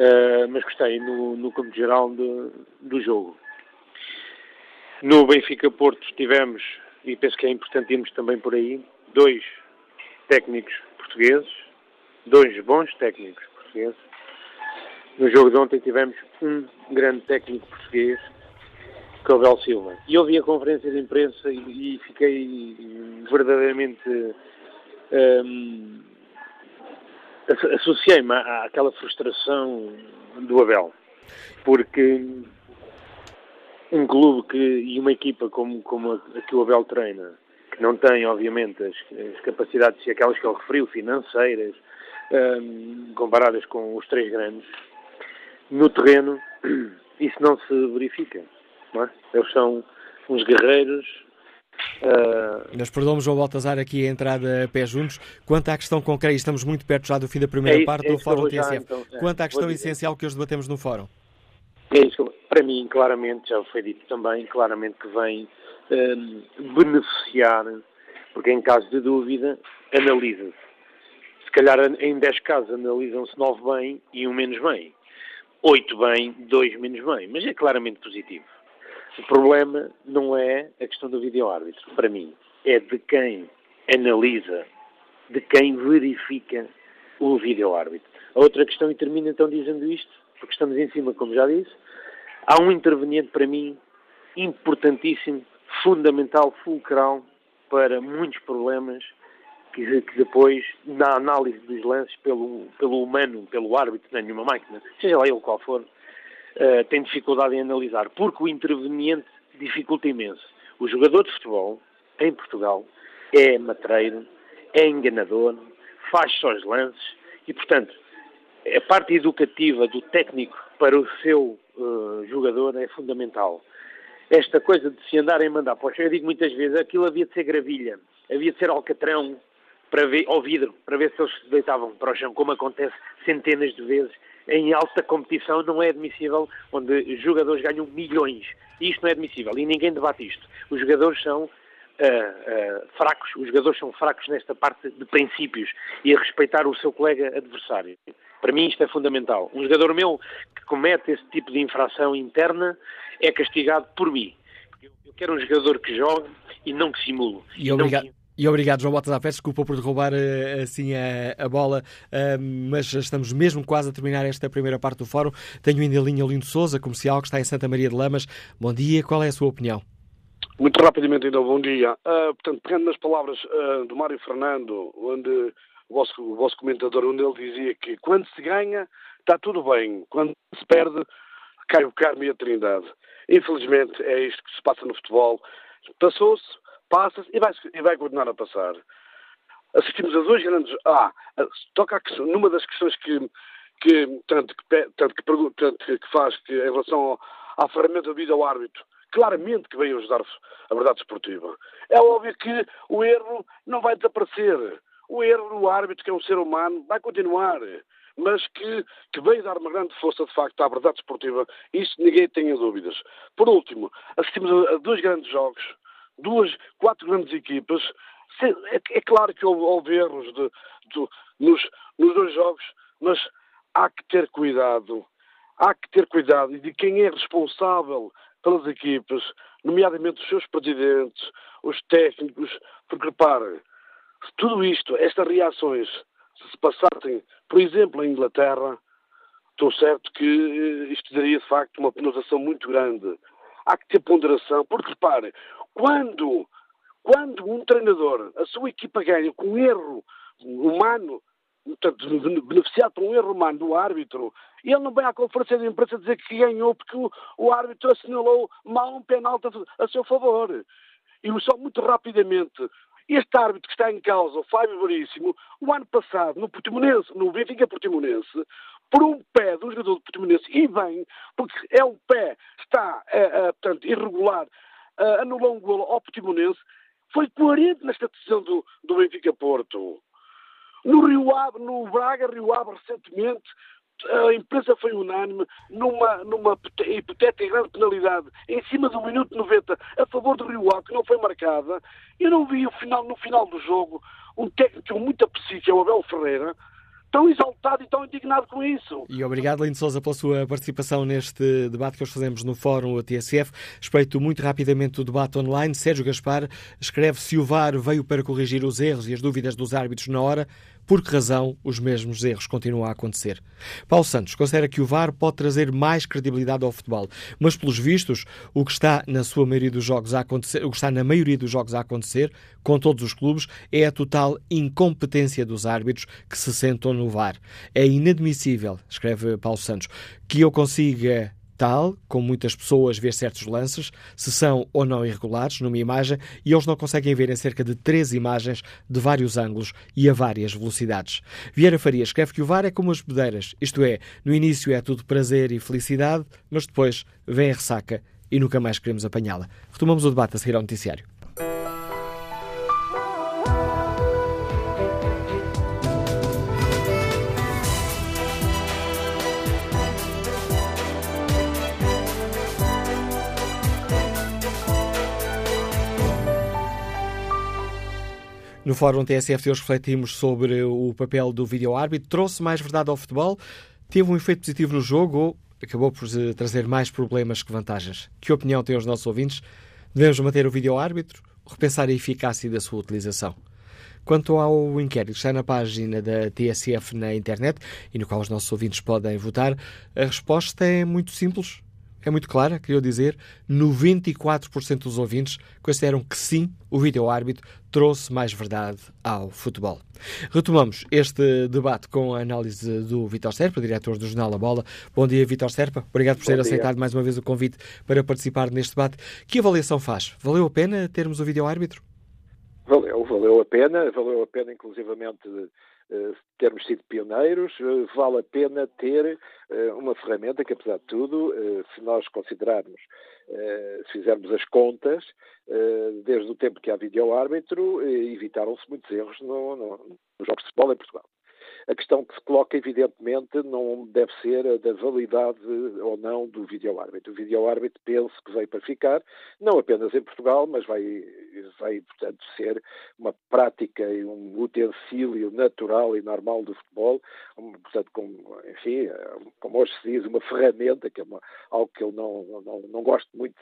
uh, mas gostei no, no campo geral de, do jogo. No Benfica Porto tivemos, e penso que é importante irmos também por aí, dois técnicos portugueses, dois bons técnicos portugueses. No jogo de ontem tivemos um grande técnico português, que é o Bel Silva. E ouvi a conferência de imprensa e, e fiquei verdadeiramente um, associei-me àquela frustração do Abel, porque um clube que, e uma equipa como, como a, que o Abel treina, que não tem, obviamente, as, as capacidades, aquelas que ele referiu, financeiras, um, comparadas com os três grandes, no terreno, isso não se verifica. Não é? Eles são uns guerreiros, Uh... Mas perdoamos João Baltazar aqui a entrar a pé juntos. Quanto à questão concreta, estamos muito perto já do fim da primeira é isso, parte é do Fórum TSF. Então, é, Quanto à questão essencial que hoje debatemos no Fórum? É isso, para mim, claramente, já foi dito também, claramente que vem um, beneficiar, porque em caso de dúvida, analisa-se. Se calhar em 10 casos analisam-se 9 bem e um menos bem. 8 bem, 2 menos bem. Mas é claramente positivo. O problema não é a questão do vídeo-árbitro, para mim. É de quem analisa, de quem verifica o vídeo-árbitro. A outra questão, e termino então dizendo isto, porque estamos em cima, como já disse. Há um interveniente para mim importantíssimo, fundamental, fulcral para muitos problemas que, que, depois, na análise dos lances pelo, pelo humano, pelo árbitro, nem nenhuma máquina, seja lá ele qual for, uh, tem dificuldade em analisar, porque o interveniente dificulta imenso. O jogador de futebol, em Portugal, é matreiro, é enganador, faz só os lances e, portanto, a parte educativa do técnico para o seu uh, jogador é fundamental. Esta coisa de se andar em mandar para o chão, eu digo muitas vezes, aquilo havia de ser gravilha, havia de ser alcatrão para ver, ao vidro, para ver se eles se deitavam para o chão, como acontece centenas de vezes. Em alta competição não é admissível, onde jogadores ganham milhões. Isto não é admissível e ninguém debate isto. Os jogadores são Uh, uh, fracos, os jogadores são fracos nesta parte de princípios e a respeitar o seu colega adversário. Para mim isto é fundamental. Um jogador meu que comete esse tipo de infração interna é castigado por mim. Eu quero um jogador que jogue e não que simule. E. Não... E obrigado, João Botas à. Desculpa por derrubar eh, assim a, a bola, mas estamos mesmo quase a terminar esta primeira parte do fórum. Tenho ainda a linha Lindo Souza, comercial, que está em Santa Maria de Lamas. Bom dia, qual é a sua opinião? Muito rapidamente, então, bom dia. Uh, portanto, pegando nas palavras uh, do Mário Fernando, onde o vosso, o vosso comentador, onde ele dizia que quando se ganha está tudo bem, quando se perde cai o carmo e a trindade. Infelizmente é isto que se passa no futebol. Passou-se, passa-se e vai, e vai continuar a passar. Assistimos a dois grandes. Ah, toca a questão, numa das questões que, que, tanto, que, tanto, que, tanto que faz que, em relação ao, à ferramenta do vídeo ao árbitro, claramente que veio ajudar a verdade esportiva. É óbvio que o erro não vai desaparecer. O erro do árbitro, que é um ser humano, vai continuar. Mas que, que veio dar uma grande força, de facto, à verdade esportiva. Isso ninguém tenha dúvidas. Por último, assistimos a dois grandes jogos, duas, quatro grandes equipas. É, é claro que houve, houve erros de, de, nos, nos dois jogos, mas há que ter cuidado. Há que ter cuidado. De quem é responsável pelas equipas, nomeadamente os seus presidentes, os técnicos, porque repare, se tudo isto, estas reações, se se passassem, por exemplo, em Inglaterra, estou certo que eh, isto daria de facto uma penalização muito grande. Há que ter ponderação, porque repare, quando, quando um treinador, a sua equipa ganha com um erro humano, portanto, beneficiado por um erro humano do árbitro, e ele não vem à conferência de imprensa dizer que ganhou porque o, o árbitro assinalou mal um penalti a, a seu favor. E só muito rapidamente, este árbitro que está em causa, o Fábio Veríssimo, o ano passado, no Portimonense, no Benfica Portimonense, por um pé do jogador do Portimonense, e bem, porque é um pé está, é, é, portanto, irregular, é, anulou um golo ao Portimonense, foi coerente nesta decisão do, do Benfica Porto. No Rio Ave, no Braga, Rio Ave, recentemente, a imprensa foi unânime numa, numa hipotética grande penalidade em cima do minuto 90 a favor do Rio Ave, que não foi marcada. Eu não vi o final, no final do jogo um técnico muito apreciado, que é o Abel Ferreira, tão exaltado e tão indignado com isso. E obrigado, Lindo Souza, pela sua participação neste debate que hoje fazemos no Fórum TSF. Respeito muito rapidamente o debate online. Sérgio Gaspar escreve se o VAR veio para corrigir os erros e as dúvidas dos árbitros na hora. Por que razão os mesmos erros continuam a acontecer? Paulo Santos considera que o VAR pode trazer mais credibilidade ao futebol, mas pelos vistos, o que está na sua maioria dos jogos a acontecer, o que está na maioria dos jogos a acontecer, com todos os clubes, é a total incompetência dos árbitros que se sentam no VAR. É inadmissível, escreve Paulo Santos, que eu consiga tal como muitas pessoas ver certos lances, se são ou não irregulares numa imagem, e eles não conseguem ver em cerca de três imagens de vários ângulos e a várias velocidades. Vieira Faria escreve que o VAR é como as bedeiras, isto é, no início é tudo prazer e felicidade, mas depois vem a ressaca e nunca mais queremos apanhá-la. Retomamos o debate a seguir ao noticiário. No Fórum TSF hoje refletimos sobre o papel do vídeo-árbitro. Trouxe mais verdade ao futebol? Teve um efeito positivo no jogo ou acabou por eh, trazer mais problemas que vantagens? Que opinião têm os nossos ouvintes? Devemos manter o vídeo-árbitro repensar a eficácia da sua utilização? Quanto ao inquérito que está na página da TSF na internet e no qual os nossos ouvintes podem votar, a resposta é muito simples, é muito clara, queria dizer, 94% dos ouvintes consideram que sim, o vídeo-árbitro trouxe mais verdade ao futebol. Retomamos este debate com a análise do Vitor Serpa, diretor do Jornal A Bola. Bom dia, Vitor Serpa. Obrigado por Bom ter dia. aceitado mais uma vez o convite para participar neste debate. Que avaliação faz? Valeu a pena termos o vídeo-árbitro? Valeu, valeu a pena, valeu a pena inclusivamente termos sido pioneiros, eh, vale a pena ter eh, uma ferramenta que, apesar de tudo, se nós considerarmos, se fizermos as contas, desde o tempo que há vídeo-árbitro, evitaram-se muitos erros no, no, nos jogos de futebol em Portugal. A questão que se coloca, evidentemente, não deve ser a da validade ou não do vídeo-árbitro. O vídeo-árbitro penso que veio para ficar, não apenas em Portugal, mas vai, vai, portanto, ser uma prática e um utensílio natural e normal do futebol, portanto, como, enfim, como hoje se diz, uma ferramenta, que é uma, algo que eu não, não, não gosto muito,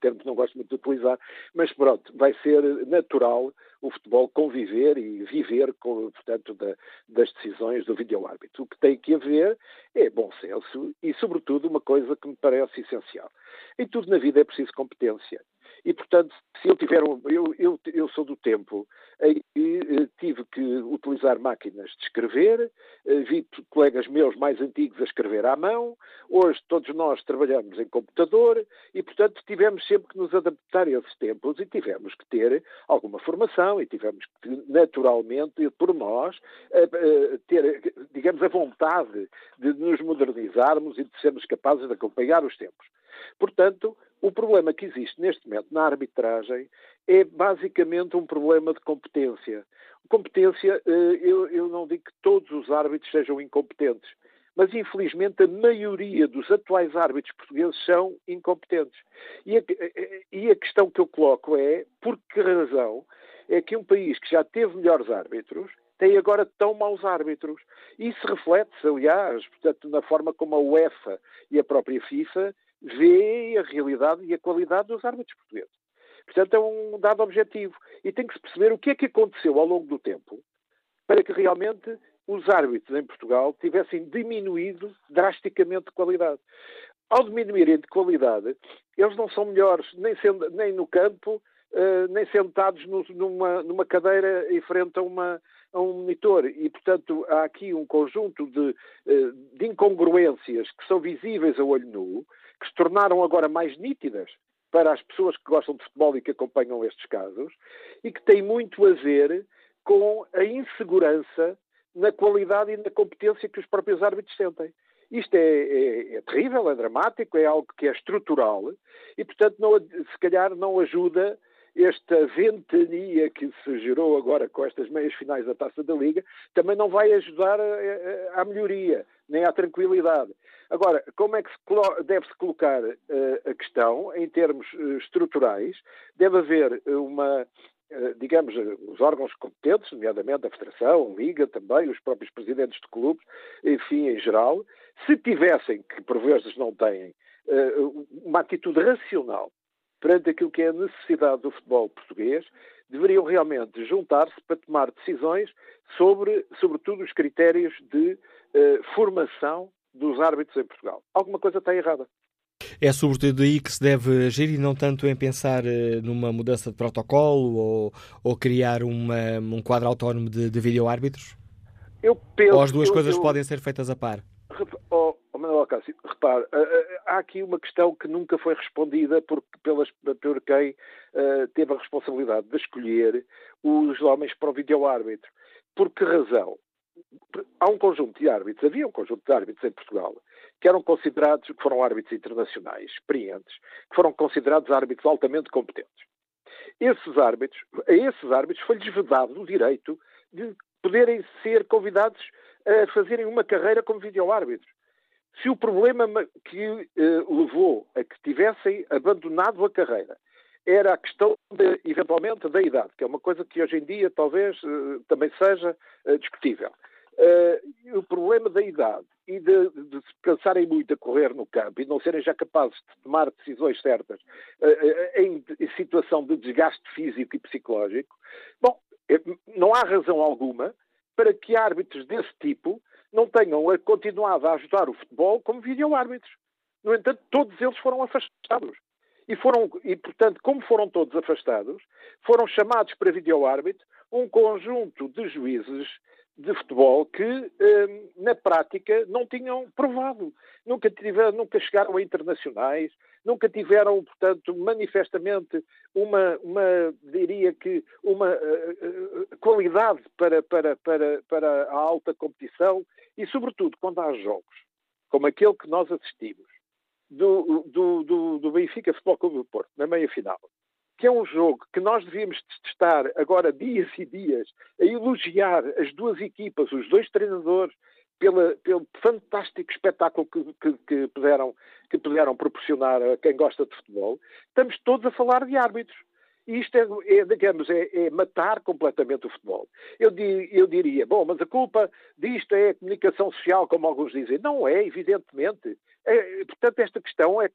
termo que não gosto muito de utilizar, mas pronto, vai ser natural o futebol conviver e viver, com, portanto, da, das decisões do vídeo-árbitro. O que tem que haver é bom senso e, sobretudo, uma coisa que me parece essencial. Em tudo na vida é preciso competência. E, portanto, se eu tiver eu, eu, eu sou do tempo em que eh, tive que utilizar máquinas de escrever, eh, vi colegas meus mais antigos a escrever à mão, hoje todos nós trabalhamos em computador e, portanto, tivemos sempre que nos adaptar a esses tempos e tivemos que ter alguma formação e tivemos que, naturalmente, por nós, eh, ter, digamos, a vontade de nos modernizarmos e de sermos capazes de acompanhar os tempos. Portanto, o problema que existe neste momento na arbitragem é basicamente um problema de competência. Competência, eh, eu, não digo que todos os árbitros sejam incompetentes, mas infelizmente a maioria dos atuais árbitros portugueses são incompetentes. E a, e a, questão que eu coloco é por que razão é que um país que já teve melhores árbitros tem agora tão maus árbitros. Isso reflete-se, aliás, portanto, na forma como a UEFA e a própria FIFA vê a realidade e a qualidade dos árbitros portugueses. Portanto, é um dado objetivo. E tem que se perceber o que é que aconteceu ao longo do tempo para que realmente os árbitros em Portugal tivessem diminuído drasticamente de qualidade. Ao diminuírem de qualidade, eles não são melhores nem, sendo, nem no campo, uh, nem sentados no, numa, numa cadeira em frente a uma, a um monitor e, portanto, há aqui um conjunto de, eh, de incongruências que são visíveis a olho nu, que se tornaram agora mais nítidas para as pessoas que gostam de futebol e que acompanham estes casos, e que têm muito a ver com a insegurança na qualidade e na competência que os próprios árbitros sentem. Isto é, é, é, terrível, é dramático, é algo que é estrutural e, portanto, não, se calhar não ajuda esta ventania que se gerou agora com estas meias finais da Taça da Liga também não vai ajudar à melhoria, nem à tranquilidade. Agora, como é que se deve-se colocar uh, a questão em termos uh, estruturais? Deve haver uma, uh, digamos, os órgãos competentes, nomeadamente a Federação, a Liga também, os próprios presidentes de clubes, enfim, em geral, se tivessem, que por vezes não têm, uma atitude racional perante aquilo que é a necessidade do futebol português, deveriam realmente juntar-se para tomar decisões sobre, sobretudo, os critérios de eh, formação dos árbitros em Portugal. Alguma coisa está errada. É sobretudo aí que se deve agir e não tanto em pensar eh, numa mudança de protocolo ou, ou criar uma, um quadro autónomo de, de vídeo-árbitros? Ou as duas eu, coisas eu, podem ser feitas a par? Oh, oh Manuel Cássio, repare, eh, eh, há aqui uma questão que nunca foi respondida por, pelas, por quem uh, teve a responsabilidade de escolher os homens para o vídeo-árbitro. Por que razão? Há um conjunto de árbitros, havia um conjunto de árbitros em Portugal que eram considerados, que foram árbitros internacionais, experientes, que foram considerados árbitros altamente competentes. Esses árbitros, a esses árbitros foi-lhes vedado o direito de poderem ser convidados a fazerem uma carreira como vídeo-árbitros. Se o problema que uh, levou a que tivessem abandonado a carreira era a questão, de, eventualmente, da idade, que é uma coisa que hoje em dia talvez uh, também seja uh, discutível. o problema da idade e de, de, se cansarem muito a correr no campo e não serem já capazes de tomar decisões certas em, em situação de desgaste físico e psicológico, bom, não há razão alguma para que árbitros desse tipo não tenham continuado a ajudar o futebol como vídeo-árbitros. No entanto, todos eles foram afastados. E, foram, e, portanto, como foram todos afastados, foram chamados para vídeo-árbitro um conjunto de juízes de futebol que, hum, na prática, não tinham provado. Nunca, tiveram, nunca chegaram a internacionais, nunca tiveram, portanto, manifestamente uma, uma diria que, uma uh, uh, qualidade para, para, para, para a alta competição e, sobretudo, quando há jogos, como aquele que nós assistimos, do, do, do, do Benfica Futebol Clube do Porto, na meia-final, que é um jogo que nós devíamos estar agora dias e dias a elogiar as duas equipas, os dois treinadores, pela, pelo fantástico espetáculo que, que, que, puderam, que puderam proporcionar a quem gosta de futebol, estamos todos a falar de árbitros. E isto é, é digamos, é, é, matar completamente o futebol. Eu, di, eu, diria, bom, mas a culpa disto é a comunicação social, como alguns dizem. Não é, evidentemente. É, portanto, esta questão é,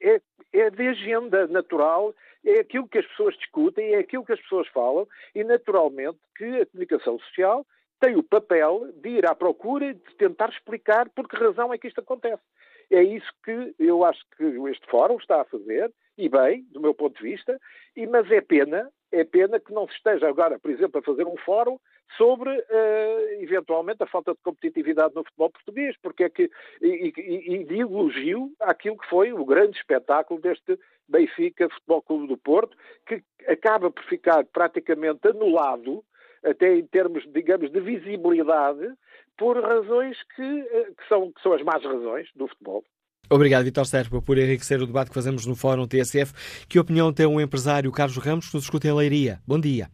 é, é de agenda natural, é aquilo que as pessoas discutem, é aquilo que as pessoas falam, e naturalmente que a comunicação social tem o papel de ir à procura e de tentar explicar por que razão é que isto acontece. É isso que eu acho que este fórum está a fazer, e bem, do meu ponto de vista, e, mas é pena, é pena que não se esteja agora, por exemplo, a fazer um fórum sobre, uh, eventualmente, a falta de competitividade no futebol português, porque é que, e, e, e de elogio àquilo que foi o grande espetáculo deste Benfica Futebol Clube do Porto, que acaba por ficar praticamente anulado, até em termos, digamos, de visibilidade, por razões que, eh, que, são, que são as más razões do futebol. Obrigado, Vitor Serpa, por enriquecer o debate que fazemos no Fórum TSF. Que opinião tem o empresário Carlos Ramos, que nos escuta em Leiria? Bom dia.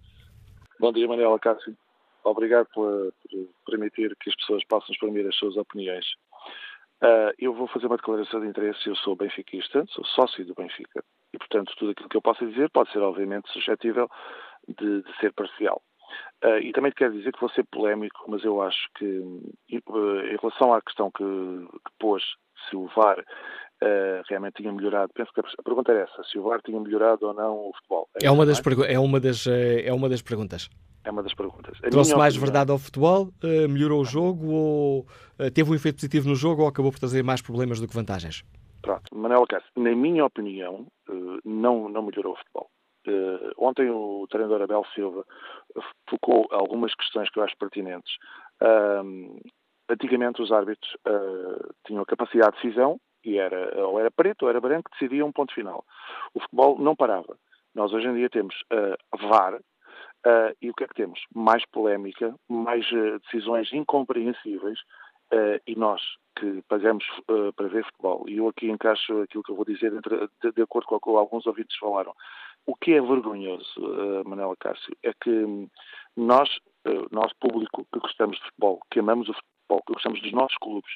Bom dia, Manuela Cássio. Obrigado por, por permitir que as pessoas possam exprimir as suas opiniões. Uh, eu vou fazer uma declaração de interesse. Eu sou benfiquista, sou sócio do Benfica. E, portanto, tudo aquilo que eu possa dizer pode ser, obviamente, suscetível de, de ser parcial. Uh, e também quero dizer que vou ser polémico, mas eu acho que, uh, em relação à questão que, que pôs se o VAR uh, realmente tinha melhorado. Penso que a pergunta era essa, se o VAR tinha melhorado ou não o futebol. É, é uma, das é, uma das, é uma das perguntas. É uma das perguntas. Trouxe mais opinião... verdade ao futebol, uh, melhorou o jogo ou uh, teve um efeito positivo no jogo ou acabou por trazer mais problemas do que vantagens? Pronto, Manuel Cássio, na minha opinião, não, não melhorou o futebol. ontem o treinador Abel Silva focou algumas questões que eu acho pertinentes. Antigamente os árbitros tinham a capacidade de decisão e era ou era preto ou era branco, decidia um ponto final. O futebol não parava. Nós hoje em dia temos uh, VAR uh, e o que é que temos? Mais polémica, mais uh, decisões incompreensíveis e nós que pagamos para ver futebol, e eu aqui encaixo aquilo que eu vou dizer de, de acordo com o que alguns ouvintes falaram, o que é vergonhoso, uh, Manela Cássio, é que nós, nosso público que gostamos de futebol, que amamos o futebol, que gostamos dos nossos clubes,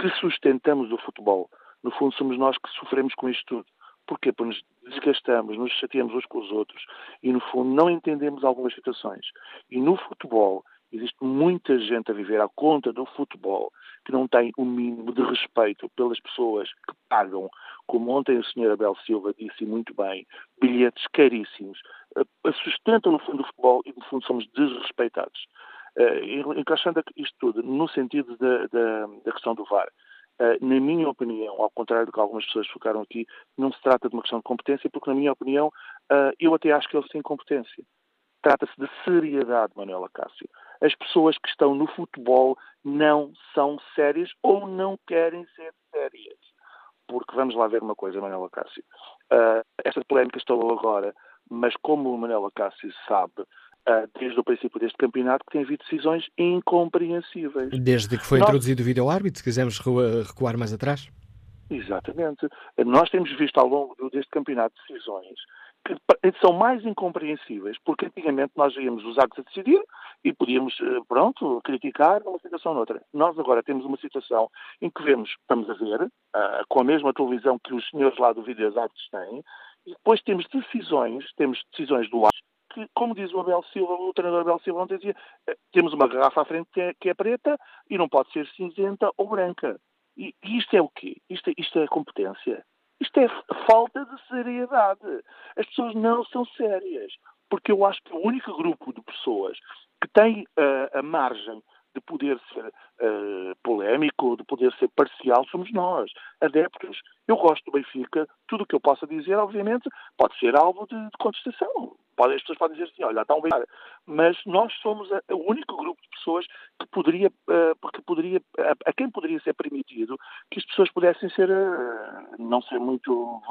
que sustentamos o futebol, no fundo somos nós que sofremos com isto tudo. Porquê? Porque nos desgastamos, nos chateamos uns com os outros e, no fundo, não entendemos algumas situações. E no futebol, existe muita gente a viver à conta do futebol que não tem o mínimo de respeito pelas pessoas que pagam, como ontem o Sr. Abel Silva disse muito bem, bilhetes caríssimos, sustentam, no fundo, o futebol e, no fundo, somos desrespeitados. Uh, encaixando isto tudo no sentido da, da, da questão do VAR, na minha opinião, ao contrário do que algumas pessoas focaram aqui, não se trata de uma questão de competência, porque, na minha opinião, uh, eu até acho que eles têm competência. Trata-se de seriedade, Manuela Cássio. As pessoas que estão no futebol não são sérias ou não querem ser sérias. Porque vamos lá ver uma coisa, Manuela Cássio. Uh, esta polémica estou agora, mas como o Manuela Cássio sabe, ah, desde o princípio deste campeonato que tem havido decisões incompreensíveis. Desde que foi Nós... introduzido o vídeo-árbitro, se quisermos recuar mais atrás? Exatamente. Nós temos visto ao longo deste campeonato decisões que são mais incompreensíveis, porque antigamente nós íamos os atos a decidir e podíamos, eh, pronto, criticar uma situação ou outra. Nós agora temos uma situação em que vemos, estamos a ver, uh, com a mesma televisão que os senhores lá do vídeo árbitros têm, e depois temos decisões, temos decisões do que, como diz o Abel Silva, o treinador Abel Silva ontem dizia, eh, temos uma garrafa à frente que é, que é preta e não pode ser cinzenta ou branca. E, e isto é o quê? Isto, isto é competência? Isto é falta de seriedade. As pessoas não são sérias. porque eu acho que o único grupo de pessoas que tem uh, a margem de poder ser uh, polémico, de poder ser parcial, somos nós, adeptos. Eu gosto do Benfica, tudo o que eu possa dizer, obviamente, pode ser alvo de, de contestação. Pode, as pessoas podem dizer assim, olha, está um bem. Mas nós somos a, o único grupo de pessoas que poderia, uh, porque poderia, a, a, quem poderia ser permitido que as pessoas pudessem ser, uh, não ser muito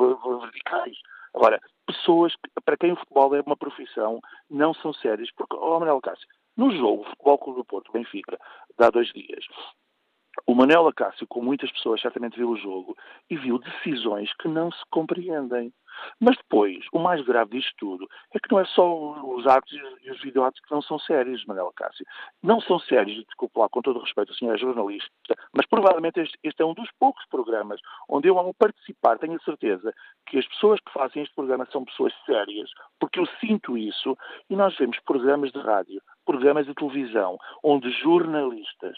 verticais. Agora, pessoas para quem o futebol é uma profissão não são sérias. Porque, oh, Manuel Cássio, no jogo, Futebol Clube do Porto, Benfica, de há dois dias, o Manuel Acácio, com muitas pessoas, certamente viu o jogo e viu decisões que não se compreendem. Mas depois, o mais grave disto tudo é que não é só os atos e os videoatos que não são sérios, Manuel Cássio. Não são sérios, desculpe lá, com todo o respeito, a senhora jornalista, mas provavelmente este, este, é um dos poucos programas onde eu, ao participar, tenho a certeza que as pessoas que fazem este programa são pessoas sérias, porque eu sinto isso, e nós vemos programas de rádio, programas de televisão, onde jornalistas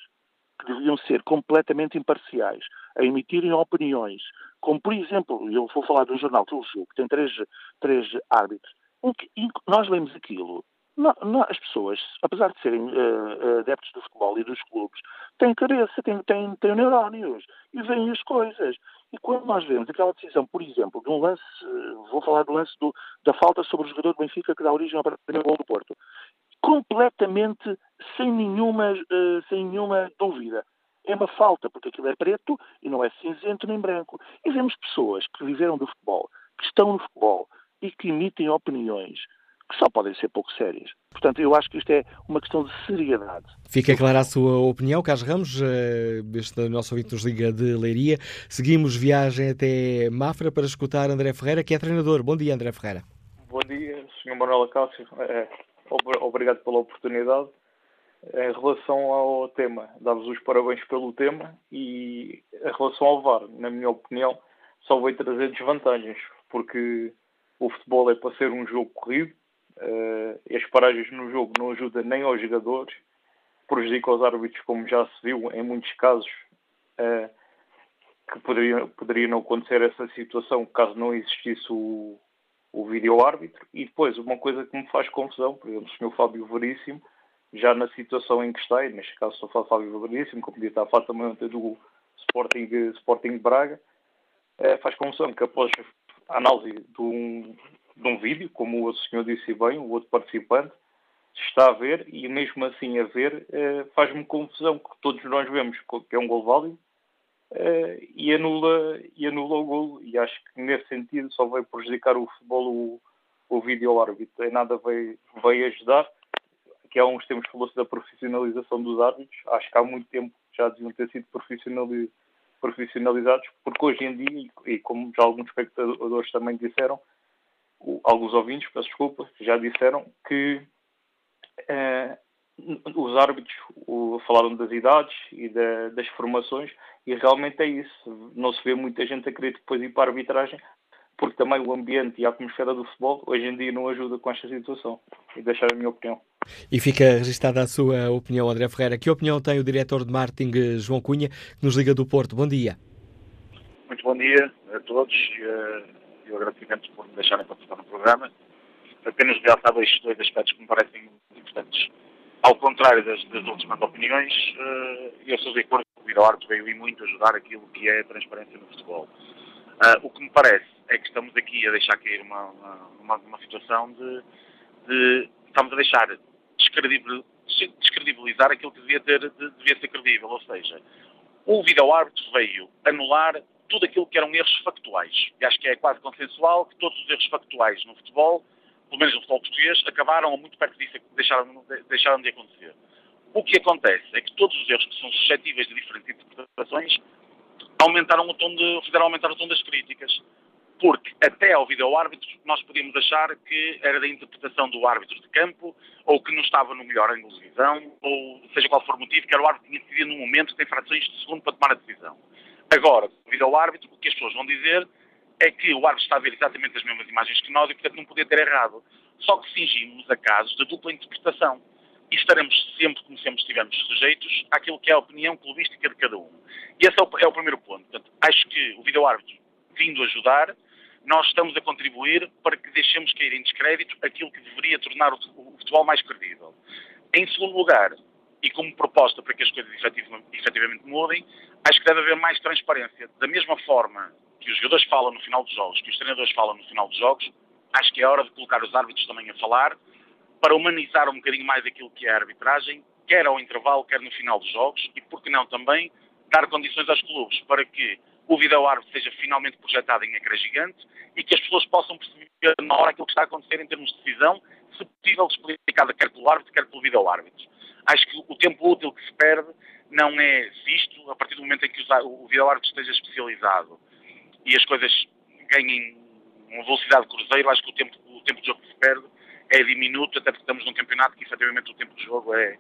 que deviam ser completamente imparciais, a emitirem opiniões, como por exemplo, eu vou falar de um jornal que eu que tem três, três árbitros, em que, em nós lemos aquilo, não, não, as pessoas, apesar de serem uh, adeptos do futebol e dos clubes, têm cabeça, têm, têm, têm neurónios e veem as coisas. E quando nós vemos aquela decisão, por exemplo, de um lance, vou falar do lance do, da falta sobre o jogador do Benfica que dá origem ao primeiro gol do Porto, completamente sem nenhuma, uh, sem nenhuma dúvida. É uma falta, porque aquilo é preto e não é cinzento nem branco. E vemos pessoas que viveram do futebol, que estão no futebol e que emitem opiniões que só podem ser pouco sérias. Portanto, eu acho que isto é uma questão de seriedade. Fica clara a sua opinião, Carlos Ramos. Eh, este nosso ouvinte nos liga de Leiria. Seguimos viagem até Mafra para escutar André Ferreira, que é treinador. Bom dia, André Ferreira. Bom dia, Sr. Manuel Acácio. É, obrigado pela oportunidade. Em relação ao tema, dar-vos os parabéns pelo tema e em relação ao VAR, na minha opinião, só vai trazer desvantagens, porque o futebol é para ser um jogo corrido, uh, e as paragens no jogo não ajudam nem aos jogadores, prejudica os árbitros, como já se viu em muitos casos, uh, que poderia, poderia não acontecer essa situação caso não existisse o, o vídeo-árbitro. E depois, uma coisa que me faz confusão, por exemplo, o Sr. Fábio Veríssimo, já na situação em que está, e neste caso estou a falar de Fábio Veríssimo, como disse, a falar também do Sporting, Sporting Braga, é, faz confusão que após a análise de um, de um vídeo, como o senhor disse bem, o outro participante, está a ver, e mesmo assim a ver, é, faz-me confusão, que todos nós vemos que é um gol válido, uh, e, anula, e anula o gol. E acho que nesse sentido só vai prejudicar o futebol o, o vídeo-árbitro. Em nada vai, vai ajudar. Que há uns tempos falou-se da profissionalização dos árbitros. Acho que há muito tempo já deviam ter sido profissionalizados, porque hoje em dia, e como já alguns espectadores também disseram, alguns ouvintes, peço desculpa, já disseram que uh, os árbitros falaram das idades e da, das formações e realmente é isso. Não se vê muita gente a querer depois ir para a arbitragem porque também o ambiente e a atmosfera do futebol hoje em dia não ajuda com esta situação. E deixar a minha opinião. E fica registada a sua opinião, André Ferreira. Que opinião tem o diretor de marketing João Cunha, que nos liga do Porto? Bom dia. Muito bom dia a todos e, uh, e agradecimento por me deixarem participar no programa. Apenas realçar dois, dois aspectos que me parecem importantes. Ao contrário das, das últimas opiniões, uh, eu sou de acordo que o Vira Arte veio e muito ajudar aquilo que é a transparência no futebol. O que me parece é que estamos aqui a deixar cair uma, uma, uma situação de, de, Estamos a deixar descredibilizar aquilo que devia, ter, de, devia ser credível. Ou seja, o vídeo-árbitro veio anular tudo aquilo que eram erros factuais. E acho que é quase consensual que todos os erros factuais no futebol pelo menos no futebol português, acabaram muito perto disso, deixaram, deixaram de acontecer. O que acontece é que todos os erros que são suscetíveis de diferentes interpretações aumentaram o tom de, fizeram aumentar o tom das críticas. Porque até ao vídeo-árbitro nós podíamos achar que era da interpretação do árbitro de campo, ou que não estava no melhor ângulo de visão, ou seja qual for o motivo, que era o árbitro que tinha decidido num momento que tem frações de segundo para tomar a decisão. Agora, o vídeo-árbitro, o que as pessoas vão dizer é que o árbitro está a ver exatamente as mesmas imagens que nós e, portanto, não podia ter errado. Só que fingimos a casos de dupla interpretação. E estaremos sempre, como sempre sujeitos, àquilo que é a opinião clubística de cada um. E esse é o, é o primeiro ponto. Portanto, acho que o vídeo-árbitro, vindo ajudar, nós estamos a contribuir para que deixemos cair em descrédito aquilo que deveria tornar o futebol mais credível. Em segundo lugar, e como proposta para que as coisas efetivamente mudem, acho que deve haver mais transparência. Da mesma forma que os jogadores falam no final dos jogos, que os treinadores falam no final dos jogos, acho que é hora de colocar os árbitros também a falar para humanizar um bocadinho mais aquilo que é a arbitragem, quer ao intervalo, quer no final dos jogos, e por que não também dar condições aos clubes para que o vídeo-árbitro seja finalmente projetado em ecrã gigante e que as pessoas possam perceber na hora aquilo que está a acontecer em termos de decisão, se possível explicada quer pelo árbitro, quer pelo vídeo-árbitro. Acho que o tempo útil que se perde não é visto a partir do momento em que o vídeo-árbitro esteja especializado e as coisas ganhem uma velocidade de cruzeiro, acho que o tempo, o tempo de jogo que se perde é diminuto, até porque estamos num campeonato que efetivamente o tempo de jogo é,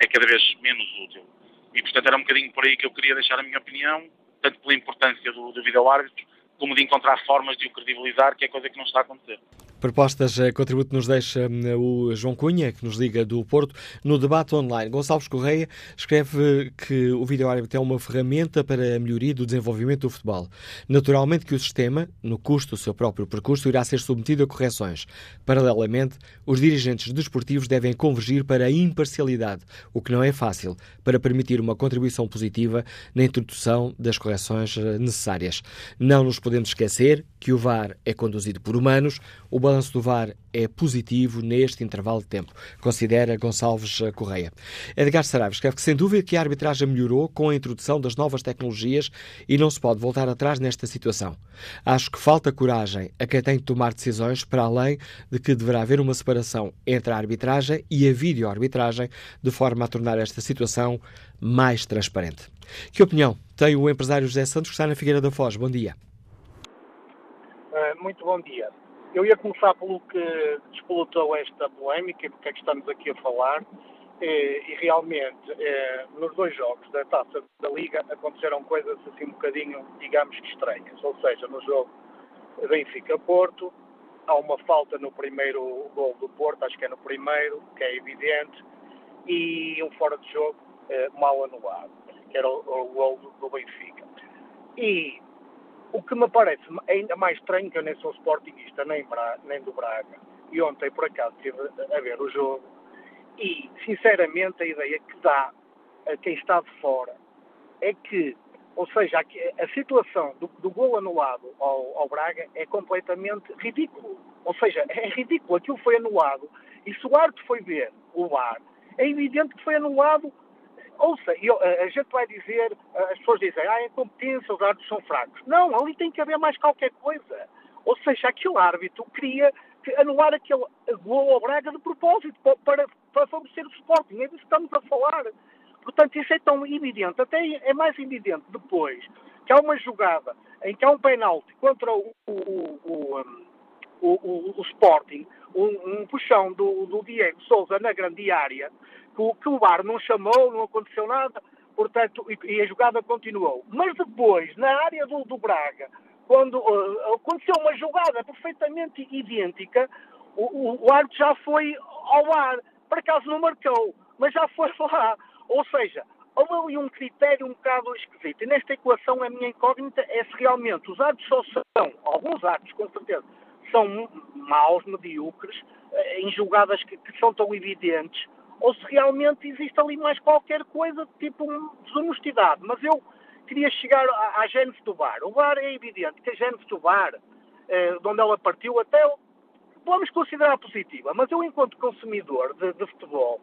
é cada vez menos útil. E portanto era um bocadinho por aí que eu queria deixar a minha opinião, tanto pela importância do, do vídeo-árbitro, como de encontrar formas de o credibilizar, que é coisa que não está a acontecer. Propostas, eh, contributo nos deixa eh, o João Cunha, que nos liga do Porto, no debate online. Gonçalves Correia escreve que o vídeo árbitro é uma ferramenta para a melhoria do desenvolvimento do futebol. Naturalmente que o sistema, no custo do seu próprio percurso, irá ser submetido a correções. Paralelamente, os dirigentes desportivos devem convergir para a imparcialidade, o que não é fácil, para permitir uma contribuição positiva na introdução das correções eh, necessárias. Não nos podemos esquecer que o VAR é conduzido por humanos, o balanço do VAR é positivo neste intervalo de tempo, considera Gonçalves Correia. Edgar Saraiva escreve que sem dúvida que a arbitragem melhorou com a introdução das novas tecnologias e não se pode voltar atrás nesta situação. Acho que falta coragem a quem tem de tomar decisões para além de que deverá haver uma separação entre a arbitragem e a videoarbitragem de forma a tornar esta situação mais transparente. Que opinião tem o empresário José Santos que está na Figueira da Foz? Bom dia. Uh, muito bom dia. Eu ia começar pelo que despolutou esta polémica e porque é que estamos aqui a falar. E, e realmente, eh, nos dois jogos da taça da Liga aconteceram coisas assim um bocadinho, digamos que estranhas. Ou seja, no jogo Benfica-Porto, há uma falta no primeiro gol do Porto, acho que é no primeiro, que é evidente, e um fora de jogo eh, mal anulado, que era o, o gol do Benfica. E o que me parece ainda mais estranho, que eu nem sou sportingista nem, nem do Braga, e ontem por acaso estive a ver o jogo, e sinceramente a ideia que dá a quem está de fora é que, ou seja, a, situação do, do gol anulado ao, ao, Braga é completamente ridículo. Ou seja, é ridículo, aquilo foi anulado, e se o árbitro foi ver o VAR, é evidente que foi anulado Ouça, eu, a gente vai dizer, as pessoas dizem, ah, a incompetência, os árbitros são fracos. Não, ali tem que haver mais qualquer coisa. Ou seja, aquele árbitro queria anular aquele gol ao Braga de propósito, para, para favorecer o Sporting. É disso que estamos a falar. Portanto, isso é tão evidente, até é mais evidente depois que há uma jogada em que há um penalti contra o, o, o, o, o Sporting, um, um puxão do, do Diego Souza na grande área, que, que o VAR não chamou, não aconteceu nada, portanto, e, e a jogada continuou. Mas depois, na área do, do Braga, quando uh, aconteceu uma jogada perfeitamente idêntica, o, o, o árbitro já foi ao VAR, por acaso não marcou, mas já foi lá. Ou seja, houve ali um critério um bocado esquisito. E nesta equação a minha incógnita é se realmente os árbitros só são, alguns árbitros com certeza, são maus, medíocres, eh, em jogadas que, que são tão evidentes, ou se realmente existe ali mais qualquer coisa, tipo desonestidade. Mas eu queria chegar à, à gênese do bar. O bar é evidente que a gênese do bar, eh, de onde ela partiu, até vamos considerar positiva, mas eu, enquanto consumidor de, de futebol,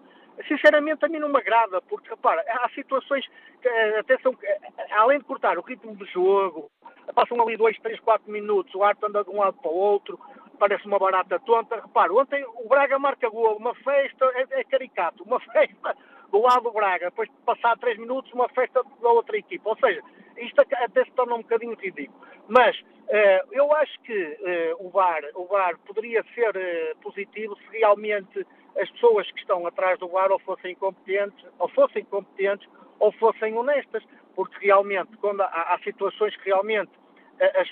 sinceramente a mim não me agrada, porque, repara, há situações que eh, até são, eh, além de cortar o ritmo do jogo, passam ali 2, 3, 4 minutos, o árbitro anda de um lado para o outro, parece uma barata tonta. Repare, ontem o Braga marca gol, uma festa, é, é, caricato, uma festa do lado do Braga, depois de passar três minutos, uma festa da outra equipa. Ou seja, isto até se torna um bocadinho ridículo. Mas uh, eu acho que uh, o, VAR, o VAR poderia ser uh, positivo se realmente as pessoas que estão atrás do VAR ou fossem competentes, ou fossem competentes, ou fossem honestas, porque realmente, quando há, há situações que realmente as,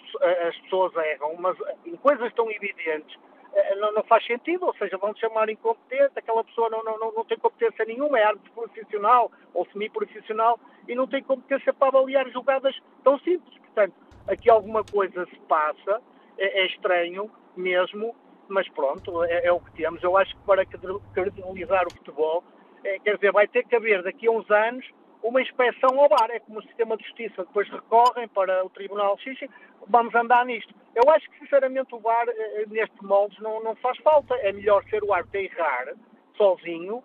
as pessoas erram, mas em coisas tão evidentes eh, não, não, faz sentido, ou seja, vão chamar incompetente, aquela pessoa não, não, não tem competência nenhuma, é árbitro profissional ou semi-profissional e não tem competência para avaliar jogadas tão simples. Portanto, aqui alguma coisa se passa é, é estranho mesmo, mas pronto, é, é, o que temos. Eu acho que para credibilizar o futebol, é, quer dizer, vai ter que haver daqui a uns anos uma inspeção ao VAR. É como o sistema de justiça, depois recorrem para o Tribunal Justiça, vamos andar nisto. Eu acho que, sinceramente, o VAR, eh, neste molde, não, não faz falta. É melhor ser o árbitro a errar sozinho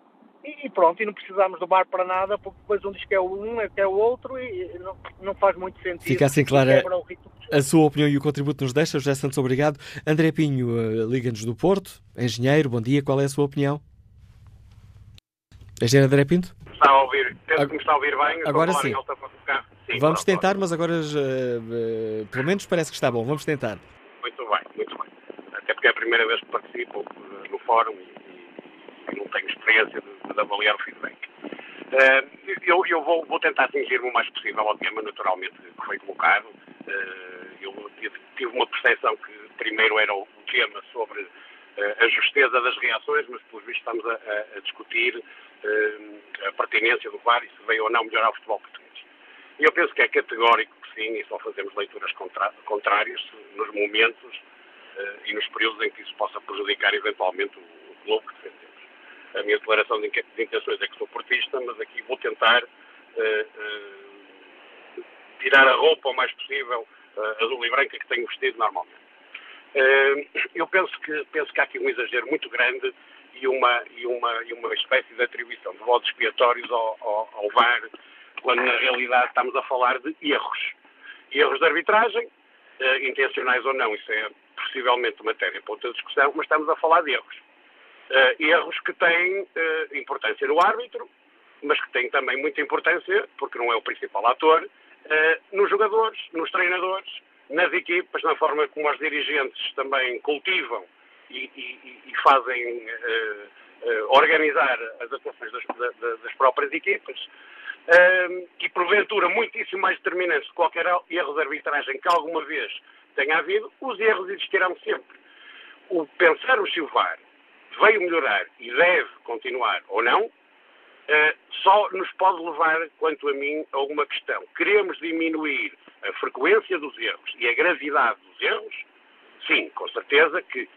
e, pronto, e não precisamos do VAR para nada, porque depois um diz que é o um, é que é o outro, e não, não faz muito sentido. Fica assim clara a sua opinião e o contributo nos deixa. José Santos, obrigado. André Pinho, uh, liga-nos do Porto, engenheiro, bom dia, qual é a sua opinião? Engenheiro André Pinto? Está a ouvir, penso que me está a ouvir bem. Agora sim. sim. Vamos pronto, tentar, mas agora uh, uh, pelo menos parece que está bom. Vamos tentar. Muito bem, muito bem. Até porque é a primeira vez que participo no fórum e não tenho experiência de, de avaliar o feedback. Uh, eu, eu vou, vou, tentar atingir-me o mais possível ao tema naturalmente que foi colocado. Eu tive, uma percepção que primeiro era o tema sobre a justeza das reações, mas pelos vistos estamos a, a, a discutir a pertinência do VAR e se veio ou não melhorar o futebol português. E eu penso que é categórico que sim, e só fazemos leituras contrárias nos momentos e nos períodos em que isso possa prejudicar eventualmente o, o clube que defendemos a minha declaração de intenções é que sou portista, mas aqui vou tentar uh, uh, tirar a roupa o mais possível uh, azul e branca que tenho vestido normalmente. eu penso que, penso que há aqui um exagero muito grande e uma, e uma, e uma espécie de atribuição de votos expiatórios ao, ao, ao VAR, quando na realidade estamos a falar de erros. Erros de arbitragem, intencionais ou não, isso é possivelmente matéria para outra discussão, mas estamos a falar de erros uh, erros que têm uh, importância no árbitro, mas que têm também muita importância, porque não é o principal ator, nos jogadores, nos treinadores, nas equipas, na forma como os dirigentes também cultivam e, e, e fazem organizar as atuações das, das próprias equipas. e porventura muitíssimo mais determinantes de qualquer erro de arbitragem que alguma vez tenha havido, os erros existirão sempre. O pensar o silvar veio melhorar e deve continuar ou não, Uh, só nos pode levar, quanto a mim, a uma questão. Queremos diminuir a frequência dos erros e a gravidade dos erros? Sim, com certeza que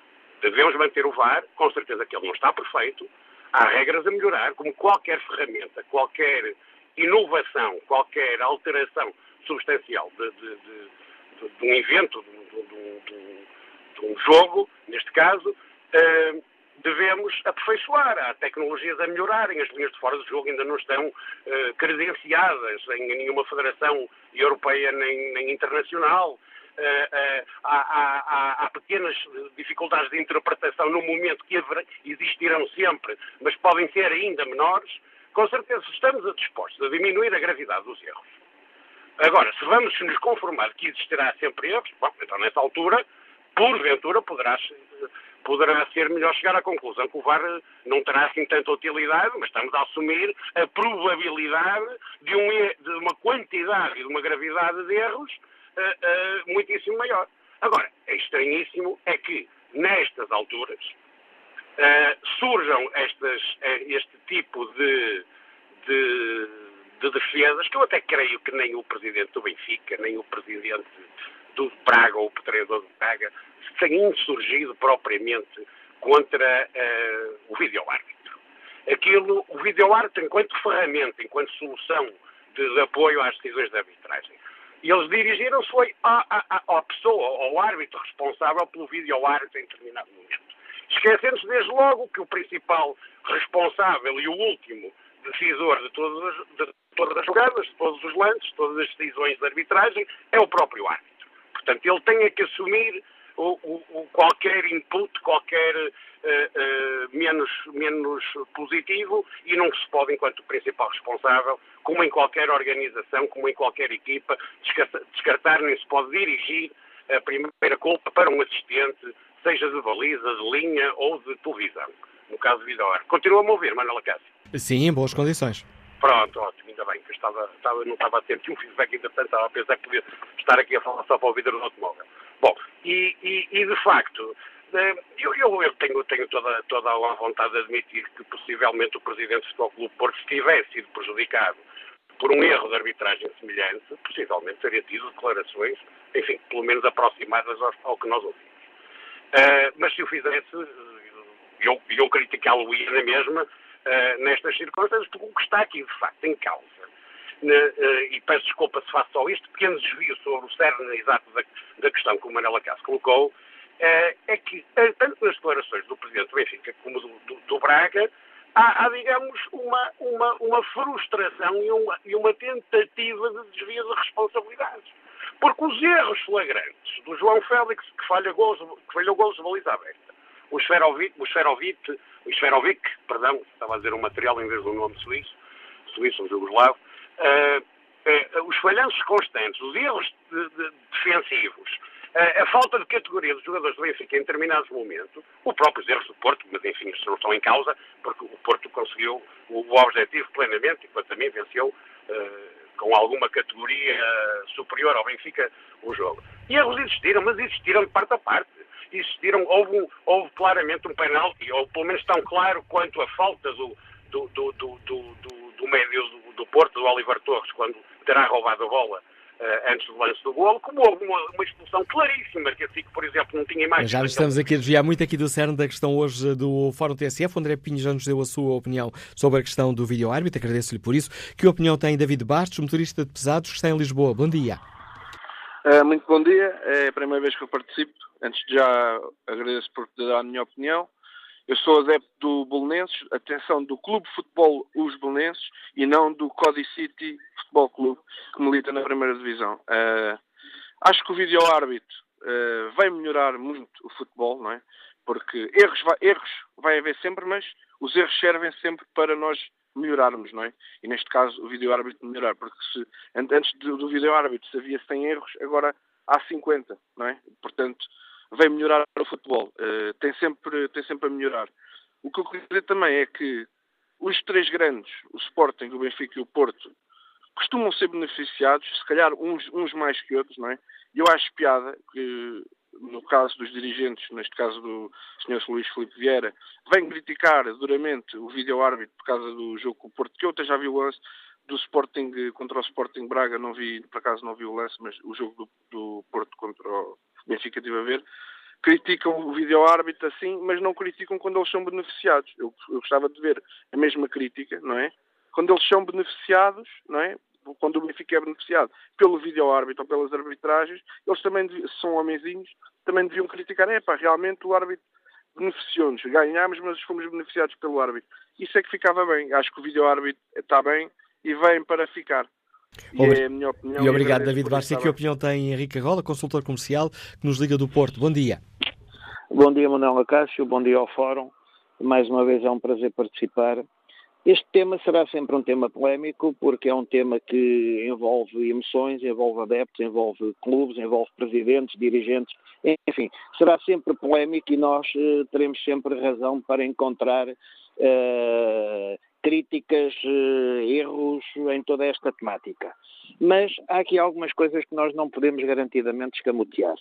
devemos manter o VAR, com certeza que ele não está perfeito, há regras a melhorar, como qualquer ferramenta, qualquer inovação, qualquer alteração substancial de, de, de, de um evento, de, um jogo, neste caso, uh, devemos aperfeiçoar. Há tecnologias a melhorarem, as linhas de fora do jogo ainda não estão uh, credenciadas em nenhuma federação europeia nem, nem internacional. Há, há, há, pequenas dificuldades de interpretação no momento que existirão sempre, mas podem ser ainda menores. Com certeza estamos dispostos a diminuir a gravidade dos erros. Agora, se vamos nos conformar que existirá sempre erros, bom, então nessa altura, porventura, poderá poderá ser melhor chegar à conclusão que o VAR não terá assim tanta utilidade, mas estamos a assumir a probabilidade de, um, de uma quantidade e de uma gravidade de erros uh, muitíssimo maior. Agora, é estranhíssimo é que, nestas alturas, uh, surjam estas, este tipo de, de, de defesas, que eu até creio que nem o presidente do Benfica, nem o presidente do Braga ou o treinador do Braga tem insurgido propriamente contra o vídeo-árbitro. Aquilo, o vídeo-árbitro, enquanto ferramenta, enquanto solução de, de, apoio às decisões de arbitragem. E eles dirigiram-se foi à, pessoa, ao árbitro responsável pelo vídeo-árbitro em determinado momento. Esquecendo-se desde logo que o principal responsável e o último decisor de todas, as, de todas as jogadas, de todos os lances, de todas as decisões de arbitragem, é o próprio árbitro. Portanto, ele tem que assumir o, qualquer input, qualquer uh, uh, menos, menos positivo e não se pode, enquanto principal responsável, como em qualquer organização, como em qualquer equipa, descartar, nem se pode dirigir a primeira culpa para um assistente, seja de baliza, de linha ou de televisão. No caso de Vidor. Continua-me a ouvir, Manuela Cássio? Sim, em boas condições. Pronto, ótimo, ainda bem, que eu estava, estava, não estava a ter um feedback, entretanto estava a pensar que podia estar aqui a falar só para o vidro do automóvel. Bom, e, e, e de facto, eh, eu, eu, eu, tenho, tenho toda, toda a vontade de admitir que possivelmente o Presidente do Futebol Clube Porto, se tivesse sido prejudicado por um erro de arbitragem semelhante, possivelmente teria tido declarações, enfim, pelo menos aproximadas ao, ao que nós ouvimos. Uh, mas se o fizesse, eu, eu criticá-lo-ia na mesma uh, nestas circunstâncias, porque o que está aqui, de facto, em causa, e peço desculpa se faço só este pequeno desvio sobre o cerne exato da, da questão que o Manela Cássio colocou, é que, tanto nas declarações do Presidente do Benfica como do, do, do Braga, há, há, digamos, uma, uma, uma frustração e uma, e uma tentativa de desvio de responsabilidades. Porque os erros flagrantes do João Félix, que falha gols, que falhou gols de baliza aberta, o Sferovic, o Sferovic, o Sferovic, perdão, estava a dizer um material em vez do nome suíço, suíço ou jugoslavo, os falhanços constantes, os erros de, de, defensivos, uh, a falta de categoria dos jogadores do Benfica em determinados momentos, os próprios erros do Porto, mas enfim, isso não estão em causa, porque o Porto conseguiu o, o objetivo plenamente e, quanto a mim, venceu com alguma categoria superior ao Benfica o jogo. E erros existiram, mas existiram de parte a parte. Existiram, houve, houve claramente um penalti, ou pelo menos tão claro quanto a falta do, do, do, do, do, do médio do, do Porto, do Oliver Torres, quando terá roubado a bola Uh, antes do lance do golo, como houve uma, uma expulsão claríssima, que assim, por exemplo, não tinha imagens. Já estamos aqui a desviar muito aqui do cerne da questão hoje do Fórum TSF. O André Pinho já nos deu a sua opinião sobre a questão do vídeo-árbitro, agradeço-lhe por isso. Que opinião tem David Bastos, motorista de pesados, que está em Lisboa? Bom dia. Uh, muito bom dia, é a primeira vez que eu participo. Antes de já agradeço por te dar a minha opinião. Eu sou adepto do Bolonenses, atenção, do Clube Futebol Os Bolonenses e não do Cody City Futebol Clube, que milita na primeira divisão. Uh, acho que o vídeo-árbitro uh, vai melhorar muito o futebol, não é? Porque erros vai, erros vai haver sempre, mas os erros servem sempre para nós melhorarmos, não é? E neste caso o vídeo-árbitro melhorar, porque se, antes do, do vídeo-árbitro se havia 100 erros, agora há 50, não é? Portanto, vem melhorar o futebol. Uh, tem, sempre, tem sempre a melhorar. O que eu queria dizer também é que os três grandes, o Sporting, o Benfica e o Porto, costumam ser beneficiados, se calhar uns, uns mais que outros, não é? E eu acho piada que, no caso dos dirigentes, neste caso do Sr. Luís Filipe Vieira, vem criticar duramente o vídeo-árbitro por causa do jogo com o Porto, que eu já vi o lance do Sporting contra o Sporting Braga, não vi, por acaso não vi o lance, mas o jogo do, do Porto contra o Benfica estive a ver, criticam o vídeo-árbitro assim, mas não criticam quando eles são beneficiados. Eu, eu gostava de ver a mesma crítica, não é? Quando eles são beneficiados, não é? Quando o Benfica é beneficiado pelo vídeo-árbitro ou pelas arbitragens, eles também são homenzinhos, também deviam criticar, é pá, realmente o árbitro beneficiou-nos, ganhámos, mas fomos beneficiados pelo árbitro. Isso é que ficava bem. Acho que o vídeo-árbitro está bem e vem para ficar. E, é a minha opinião, e obrigado, David Basti. Que opinião tem Henrique Agola, consultor comercial, que nos liga do Porto? Bom dia. Bom dia, Manuel Acácio. Bom dia ao Fórum. Mais uma vez é um prazer participar. Este tema será sempre um tema polémico, porque é um tema que envolve emoções, envolve adeptos, envolve clubes, envolve presidentes, dirigentes, enfim, será sempre polémico e nós uh, teremos sempre razão para encontrar uh, críticas, uh, erros em toda esta temática. Mas há aqui algumas coisas que nós não podemos garantidamente escamotear.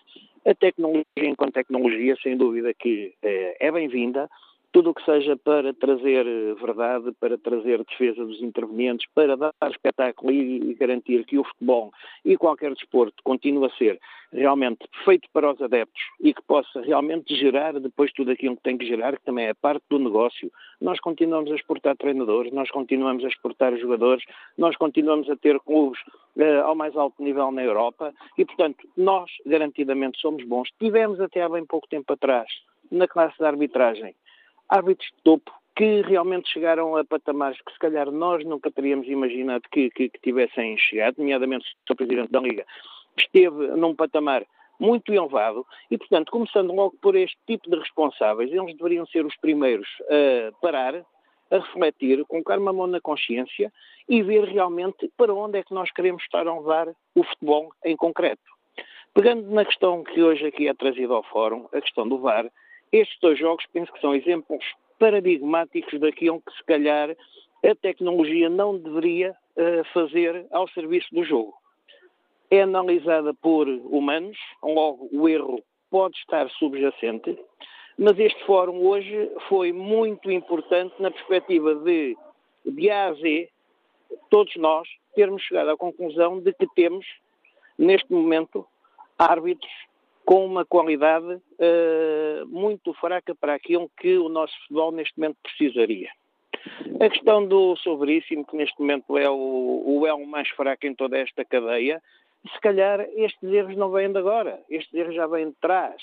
A tecnologia, enquanto tecnologia, sem dúvida que é bem-vinda, tudo o que seja para trazer eh, verdade, para trazer defesa dos intervenientes, para dar espetáculo e garantir que o futebol e qualquer desporto continue a ser realmente feito para os adeptos e que possa realmente gerar depois tudo aquilo que tem que gerar, que também é parte do negócio. Nós continuamos a exportar treinadores, nós continuamos a exportar jogadores, nós continuamos a ter clubes uh, ao mais alto nível na Europa e, portanto, nós garantidamente somos bons. Tivemos até há bem pouco tempo atrás, na classe de arbitragem, árbitros de topo que realmente chegaram a patamares que se calhar nós nunca teríamos imaginado que, que, que tivessem chegado, nomeadamente o Sr. Presidente da Liga esteve num patamar muito elevado e, portanto, começando logo por este tipo de responsáveis, eles deveriam ser os primeiros a parar, a refletir, colocar uma mão na consciência e ver realmente para onde é que nós queremos estar a levar o futebol em concreto. Pegando na questão que hoje aqui é trazida ao Fórum, a questão do VAR, estes dois jogos penso que são exemplos paradigmáticos daquilo que se calhar a tecnologia não deveria uh, fazer ao serviço do jogo. É analisada por humanos, logo o erro pode estar subjacente, mas este fórum hoje foi muito importante na perspectiva de, de A a Z, todos nós termos chegado à conclusão de que temos, neste momento, árbitros com uma qualidade uh, muito fraca para aquilo que o nosso futebol neste momento precisaria. A questão do Sobríssimo, que neste momento é o, o elo mais fraco em toda esta cadeia, se calhar estes erros não vêm de agora, estes erros já vêm de trás.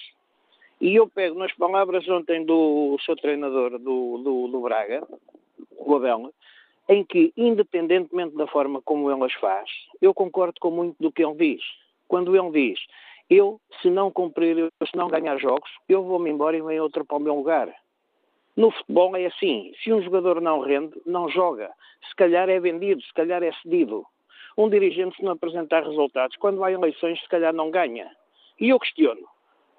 E eu pego nas palavras ontem do seu treinador do, do, do Braga, o Abel, em que, independentemente da forma como ele as faz, eu concordo com muito do que ele diz. Quando ele diz, eu, se não cumprir, se não ganhar jogos, eu vou-me embora e vem outro para o meu lugar. No futebol é assim, se um jogador não rende, não joga. Se calhar é vendido, se calhar é cedido. Um dirigente, se não apresentar resultados, quando há eleições, se calhar não ganha. E eu questiono,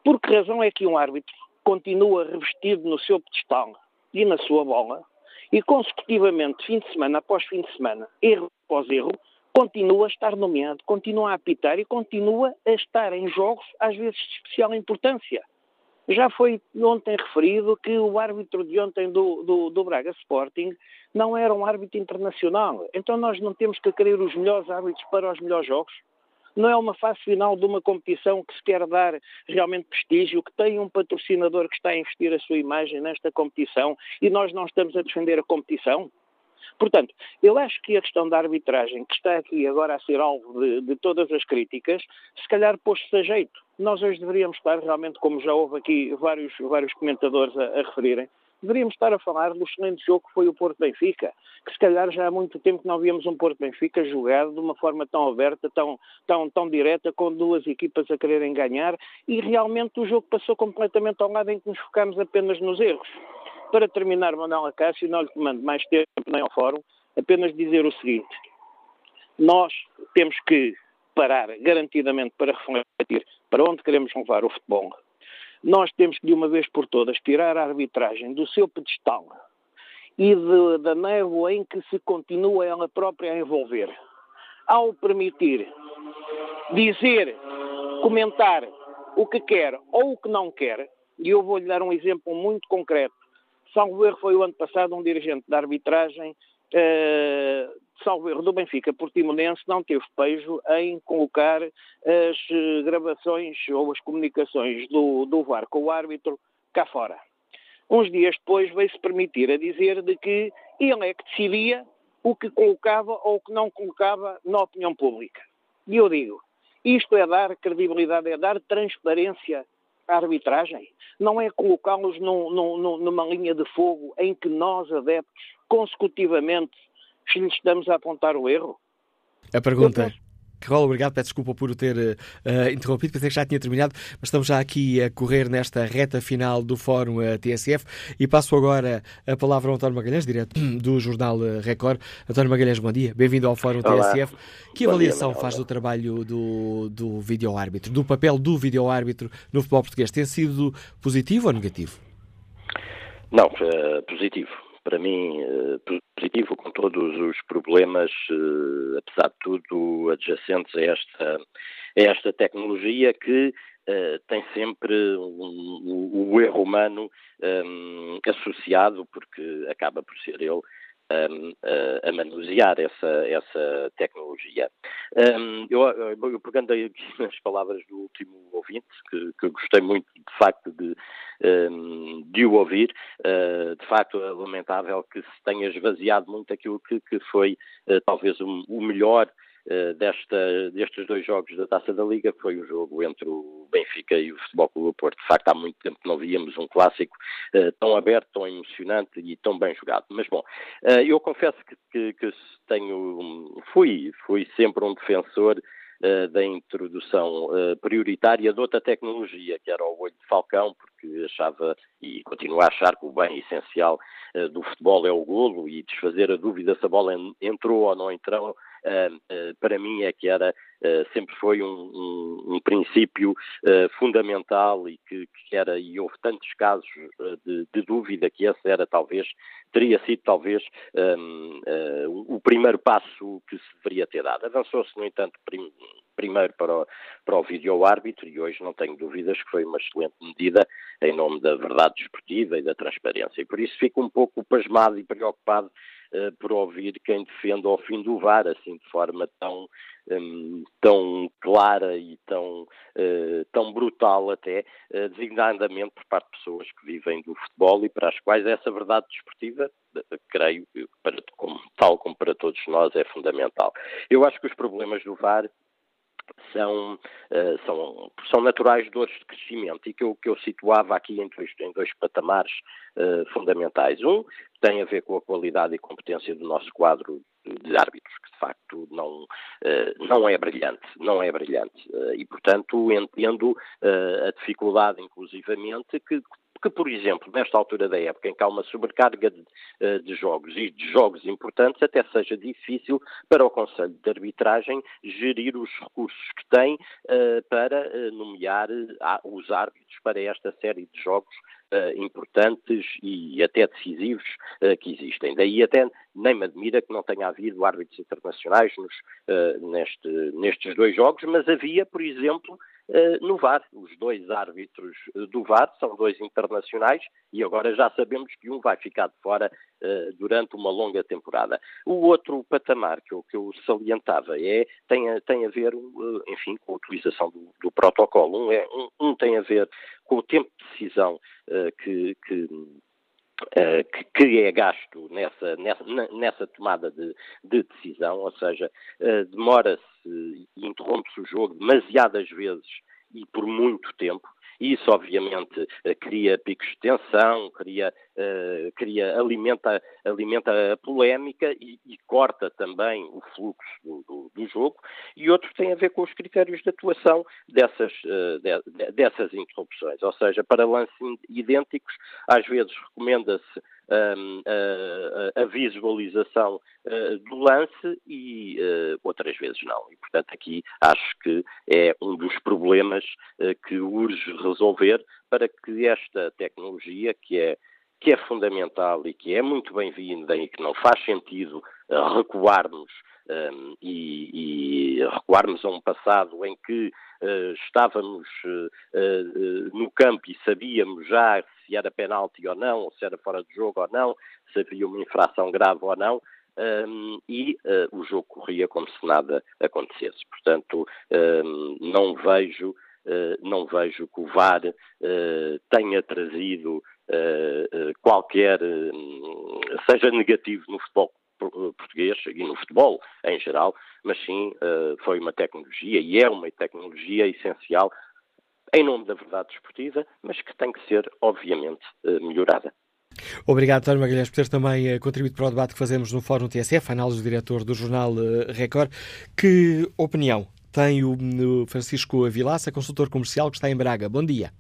por que razão é que um árbitro continua revestido no seu pedestal e na sua bola e consecutivamente, fim de semana após fim de semana, erro após erro, continua a estar nomeado, continua a apitar e continua a estar em jogos, às vezes de especial importância. Já foi ontem referido que o árbitro de ontem do, do, do, Braga Sporting não era um árbitro internacional. Então nós não temos que querer os melhores árbitros para os melhores jogos. Não é uma fase final de uma competição que se quer dar realmente prestígio, que tem um patrocinador que está a investir a sua imagem nesta competição e nós não estamos a defender a competição. Portanto, eu acho que a questão da arbitragem, que está aqui agora a ser alvo de, de todas as críticas, se calhar pôs-se a jeito. Nós hoje deveríamos estar realmente, como já houve aqui vários, vários comentadores a, a referirem, deveríamos estar a falar do excelente jogo que foi o Porto Benfica, que se calhar já há muito tempo que não víamos um Porto Benfica jogado de uma forma tão aberta, tão, tão, tão direta, com duas equipas a quererem ganhar, e realmente o jogo passou completamente ao lado em que nos focamos apenas nos erros. Para terminar, Manuel Acácio, não lhe mando mais tempo nem ao fórum, apenas dizer o seguinte. Nós temos que parar garantidamente para refletir para onde queremos levar o futebol. Nós temos que, de uma vez por todas, tirar a arbitragem do seu pedestal e de, da névoa em que se continua ela própria a envolver. Ao permitir dizer, comentar o que quer ou o que não quer, e eu vou-lhe dar um exemplo muito concreto. Salvo erro foi o ano passado um dirigente da arbitragem, uh, salvo erro do Benfica Portimonense, não teve pejo em colocar as eh, gravações ou as comunicações do, do VAR com o árbitro cá fora. Uns dias depois veio-se permitir a dizer de que ele é que decidia o que colocava ou o que não colocava na opinião pública. E eu digo, isto é dar credibilidade, é dar transparência a arbitragem, não é colocá-los num, num, numa linha de fogo em que nós, adeptos, consecutivamente lhes estamos a apontar o erro. A pergunta. Carol, obrigado, peço desculpa por o ter uh, interrompido, pensei que já tinha terminado, mas estamos já aqui a correr nesta reta final do Fórum uh, TSF e passo agora a palavra ao António Magalhães, direto do Jornal Record. António Magalhães, bom dia, bem-vindo ao Fórum Olá. TSF. Que avaliação dia, faz do trabalho do, do vídeo-árbitro, do papel do vídeo-árbitro no futebol português? Tem sido positivo ou negativo? Não, positivo para mim, eh, positivo, com todos os problemas, eh, apesar de tudo, adjacentes a esta, a esta tecnologia que Uh, tem sempre o, o, erro humano um, associado, porque acaba por ser ele a, a manusear essa, essa tecnologia. Um, eu, eu pegando aqui nas palavras do último ouvinte, que, que gostei muito de facto de, um, de o ouvir, uh, de facto é lamentável que se tenha esvaziado muito aquilo que, que foi uh, talvez o, o melhor desta, destes dois jogos da Taça da Liga foi o jogo entre o Benfica e o Futebol Clube do Porto. De facto, há muito tempo que não víamos um clássico uh, tão aberto, tão emocionante e tão bem jogado. Mas bom, uh, eu confesso que, que, que tenho, fui, fui sempre um defensor da introdução prioritária de outra tecnologia, que era o olho de falcão, porque achava e continuo a achar que o bem essencial do futebol é o golo e desfazer a dúvida se a bola entrou ou não entrou para mim é que era Uh, sempre foi um, um, um princípio fundamental e que, que, era, e houve tantos casos de, de, dúvida que esse era talvez, teria sido talvez um, o primeiro passo que se deveria ter dado. Avançou-se, no entanto, prim, primeiro para o, para o vídeo-árbitro e hoje não tenho dúvidas que foi uma excelente medida em nome da verdade desportiva e da transparência. E por isso fico um pouco pasmado e preocupado por ouvir quem defende ao fim do VAR, assim de forma tão, um, tão clara e tão, uh, tão brutal até, uh, designadamente por parte de pessoas que vivem do futebol e para as quais essa verdade desportiva, creio, para, como, tal como para todos nós, é fundamental. Eu acho que os problemas do VAR são, são, são naturais dores de crescimento e que eu, que eu situava aqui em dois, em dois patamares uh, fundamentais. Um tem a ver com a qualidade e competência do nosso quadro de árbitros, que de facto não, uh, não é brilhante, não é brilhante. e, portanto, entendo a dificuldade, inclusivamente, que que, por exemplo, nesta altura da época, em que há uma sobrecarga de, eh, de, jogos e de jogos importantes, até seja difícil para o Conselho de Arbitragem gerir os recursos que tem uh, para uh, nomear uh, os árbitros para esta série de jogos importantes e até decisivos que existem. Daí até nem me admira que não tenha havido árbitros internacionais nos, neste, nestes dois jogos, mas havia, por exemplo, eh, no VAR. Os dois árbitros eh, do VAR são dois internacionais e agora já sabemos que um vai ficar de fora uh, durante uma longa temporada. O outro patamar que eu, que eu salientava é, tem, a, tem a ver, enfim, com a utilização do, do protocolo. Um, é, um, um, tem a ver com o tempo de decisão que, que que, que, é gasto nessa, nessa, nessa tomada de, de, decisão, ou seja, uh, demora-se e interrompe-se o jogo demasiadas vezes e por muito tempo, isso, obviamente, eh, cria picos de tensão, cria, uh, cria alimenta, alimenta a polémica e, e corta também o fluxo do, do, do, jogo. E outro tem a ver com os critérios de atuação dessas, uh, de, dessas interrupções. Ou seja, para lances idênticos, às vezes recomenda-se um, a, visualização uh, do lance e outras vezes não. E, portanto, aqui acho que é um dos problemas que urge resolver para que esta tecnologia, que é, que é fundamental e que é muito bem-vinda e que não faz sentido recuarmos um, e, e, recuarmos a um passado em que uh, estávamos uh, uh, no campo e sabíamos já se era penalti ou não, ou se era fora de jogo ou não, se havia uma infração grave ou não, um, e o jogo corria como se nada acontecesse. Portanto, um, não vejo não vejo que o VAR tenha trazido qualquer, seja negativo no futebol eh, português e no futebol em geral, mas sim eh, foi uma tecnologia e é uma tecnologia essencial em nome da verdade desportiva, mas que tem que ser, obviamente, eh, melhorada. Obrigado, António Magalhães, por ter também contribuído para o debate que fazemos no Fórum TSF, análise do diretor do jornal Record. Que opinião tem o Francisco Vilaça, consultor comercial que está em Braga? Bom dia.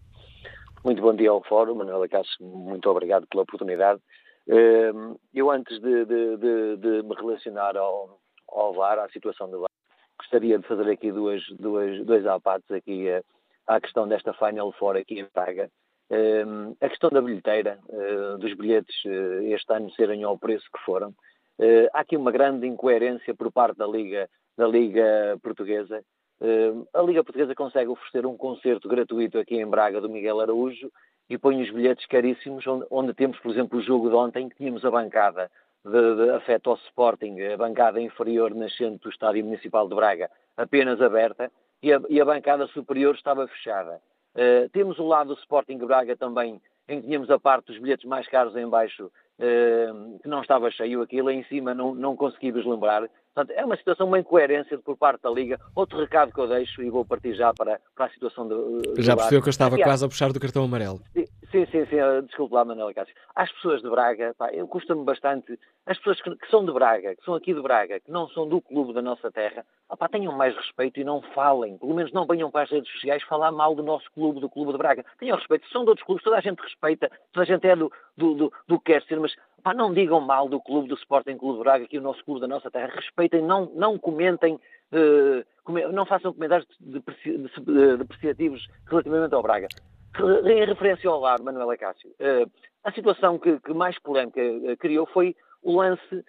Muito bom dia ao Fórum, Manuela Cássio, muito obrigado pela oportunidade. Ehm, eu, antes de, de, de, de me relacionar ao, ao VAR, à situação do VAR, gostaria de fazer aqui duas, duas, dois apatos aqui eh, à questão desta Final Four aqui em Praga. Ehm, a questão da bilheteira, eh, dos bilhetes eh, este ano serem ao preço que foram. há aqui uma grande incoerência por parte da Liga, da Liga Portuguesa. Ehm, a Liga Portuguesa consegue oferecer um concerto gratuito aqui em Braga do Miguel Araújo e põe os bilhetes caríssimos, onde, onde, temos, por exemplo, o jogo de ontem, que tínhamos a bancada de, de afeto ao Sporting, a bancada inferior nascente do Estádio Municipal de Braga, apenas aberta, e a, e a bancada superior estava fechada. Uh, temos o lado do Sporting Braga também, em que tínhamos a parte dos bilhetes mais caros em baixo, que não estava cheio, aquilo em cima não, não consegui lembrar. Portanto, é uma situação, uma incoerência por parte da Liga. Outro recado que eu deixo, e vou partir já para, para a situação do. do já percebeu que eu estava quase a puxar do cartão amarelo. Sim, sim, sim. Desculpe lá, Manuel Cássio. Às pessoas de Braga, custa-me bastante. As pessoas que, que, são de Braga, que são aqui de Braga, que não são do clube da nossa terra, tenham mais respeito e não falem. Pelo menos não venham para as redes sociais falar mal do nosso clube, do clube de Braga. Tenham respeito. São de outros clubes, toda a gente respeita, toda a gente é do, do, do, do que quer ser, mas Pá, não digam mal do clube do Sporting Clube de Braga, que é o nosso clube da nossa terra. Respeitem, não, não comentem, uh, não façam comentários depreciativos relativamente ao Braga. Em referência ao VAR, Manuela Cássio, uh, a situação que, que mais polémica uh, criou foi o lance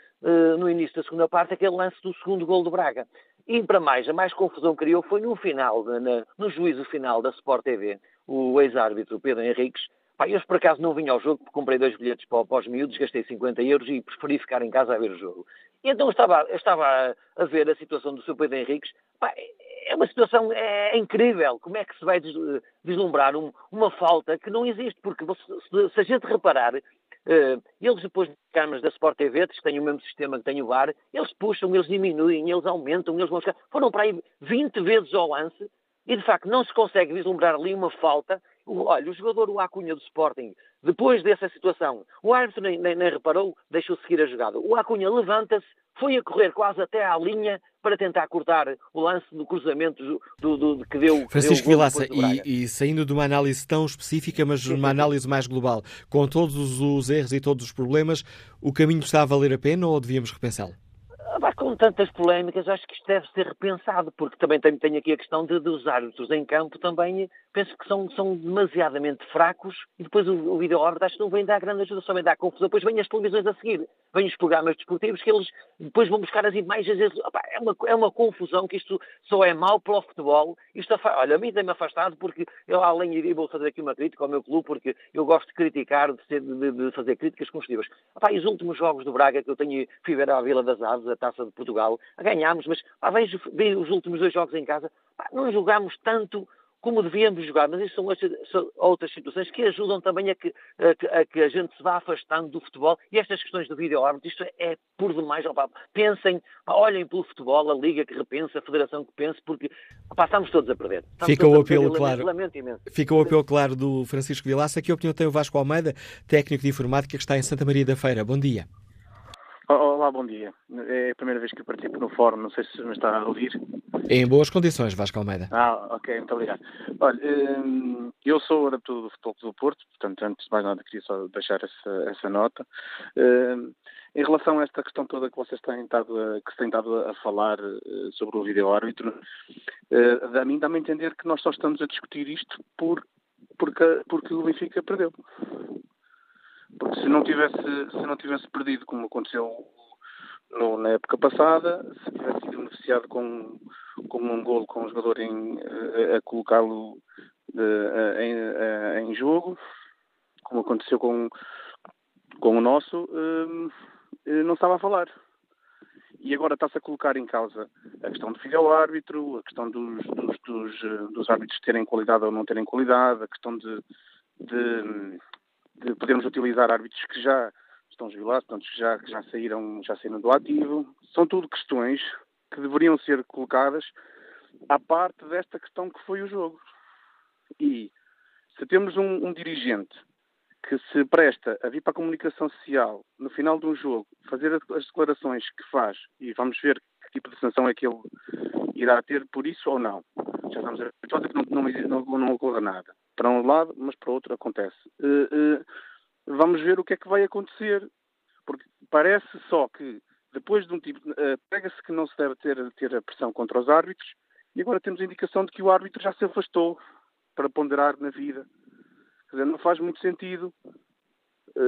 no início da segunda parte, aquele lance do segundo gol do Braga. E para mais, a mais confusão criou foi no final, na, no juízo final da Sport TV, o ex-árbitro Pedro Henriques Pá, eu por acaso não vim ao jogo, comprei dois bilhetes para, os miúdos, gastei 50 euros e preferi ficar em casa a ver o jogo. E então eu estava, eu estava a, a, ver a situação do seu Pedro Henriques. Pá, é uma situação é, é, incrível. Como é que se vai deslumbrar um, uma falta que não existe? Porque se, se a gente reparar, Uh, eles depois de câmaras da Sport TV, que têm o mesmo sistema que tem o VAR, eles puxam, eles diminuem, eles aumentam, eles vão buscar. Foram para aí 20 vezes ao lance e de facto não se consegue vislumbrar ali uma falta. Olha, o jogador, o Acunha do Sporting, depois dessa situação, o árbitro nem, nem, nem reparou, deixou seguir a jogada. O Acunha levanta-se, foi a correr quase até à linha para tentar cortar o lance do cruzamento do, do, do que deu. Francisco deu Vilaça, e, e, saindo de uma análise tão específica, mas sim, uma sim, análise mais global, com todos os erros e todos os problemas, o caminho está a valer a pena ou devíamos repensá-lo? Com tantas polémicas, acho que isto deve ser repensado, porque também tenho, tenho aqui a questão de, de os árbitros em campo também penso que são, são demasiadamente fracos e depois o, o vídeo árbitro acho que não vem dar grande ajuda, só vem dar confusão. Depois vêm as televisões a seguir, vêm os programas desportivos que eles depois vão buscar as imagens. Opa, é, uma, é uma confusão que isto só é mau para o futebol. Isto, olha, a mim tem-me afastado porque eu, além de vou fazer aqui uma crítica ao meu clube, porque eu gosto de criticar, de, ser, de, de fazer críticas construtivas. Opa, e os últimos jogos do Braga que eu tenho, fui ver à Vila das Aves, a Taça de Portugal, ganhámos, mas opa, vejo, vejo os últimos dois jogos em casa, opa, não jogámos tanto como devíamos jogar, mas isso são, outras situações que ajudam também a que, a, que, a que, a gente se vá afastando do futebol e estas questões do vídeo árbitro, isto é, por demais. Opa, pensem, olhem pelo futebol, a liga que repensa, a federação que pense, porque opa, estamos todos a perder. Estamos Fica o apelo claro. Fica o apelo claro do Francisco Vilaça. Que opinião tem o Vasco Almeida, técnico de informática que está em Santa Maria da Feira? Bom dia. Olá, bom dia. É a primeira vez que eu participo no fórum, não sei se me está a ouvir. Em boas condições, Vasco Almeida. Ah, ok, muito obrigado. Olha, hum, eu sou adepto do Futebol do Porto, portanto, antes de mais nada, queria só deixar essa, essa nota. Hum, em relação a esta questão toda que vocês têm estado a, que têm estado a falar eh, sobre o vídeo-árbitro, eh, a mim dá-me a entender que nós só estamos a discutir isto por, porque, porque o Benfica perdeu. Porque se não tivesse, se não tivesse perdido, como aconteceu no, na época passada, se tivesse sido beneficiado com, com um golo com um jogador em, a, a colocá-lo em, em, jogo, como aconteceu com, com o nosso, eh, não estava a falar. E agora está-se a colocar em causa a questão do filho ao árbitro, a questão dos, dos, dos, eh, dos árbitros terem qualidade ou não terem qualidade, a questão de, de de podermos utilizar árbitros que já estão jubilados, portanto, que já, que já, saíram, já saíram do ativo. São tudo questões que deveriam ser colocadas à parte desta questão que foi o jogo. E se temos um, um dirigente que se presta a vir para a comunicação social no final de um jogo, fazer as declarações que faz, e vamos ver que tipo de sanção é que ele irá ter por isso ou não. Já estamos a ver que não, não, não, não ocorra nada para um lado, mas para o outro acontece. Uh, uh, vamos ver o que é que vai acontecer, porque parece só que depois de um tipo, uh, pega-se que não se deve ter, ter a pressão contra os árbitros e agora temos a indicação de que o árbitro já se afastou para ponderar na vida. Quer dizer, não faz muito sentido.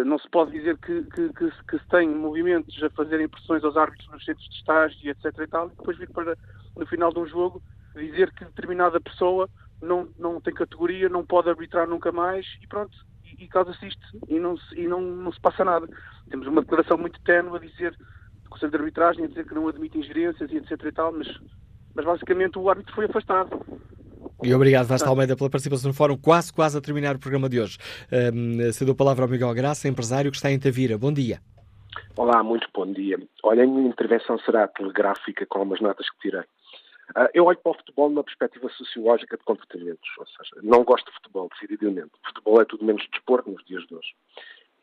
Não se pode dizer que, que, que, que, se tem movimentos a fazerem pressões aos árbitros nos centros de estágio, etc. e tal, e depois vir para, no final de um jogo, dizer que determinada pessoa não, não tem categoria, não pode arbitrar nunca mais e pronto, e, e causa-se isto e, não se, e não, não se passa nada. Temos uma declaração muito ténue a dizer do Conselho de Arbitragem, a dizer que não admite ingerências e etc e tal, mas, mas basicamente o árbitro foi afastado. E obrigado, Vasta Almeida, pela participação no fórum. Quase, quase a terminar o programa de hoje. Um, cedo a palavra ao Miguel Graça, empresário que está em Tavira. Bom dia. Olá, muito bom dia. Olha, a minha intervenção será telegráfica com umas notas que tirei. Uh, eu olho para o futebol numa perspectiva sociológica de comportamentos, ou seja, não gosto de futebol, decididamente. Futebol é tudo menos desporto nos dias de hoje.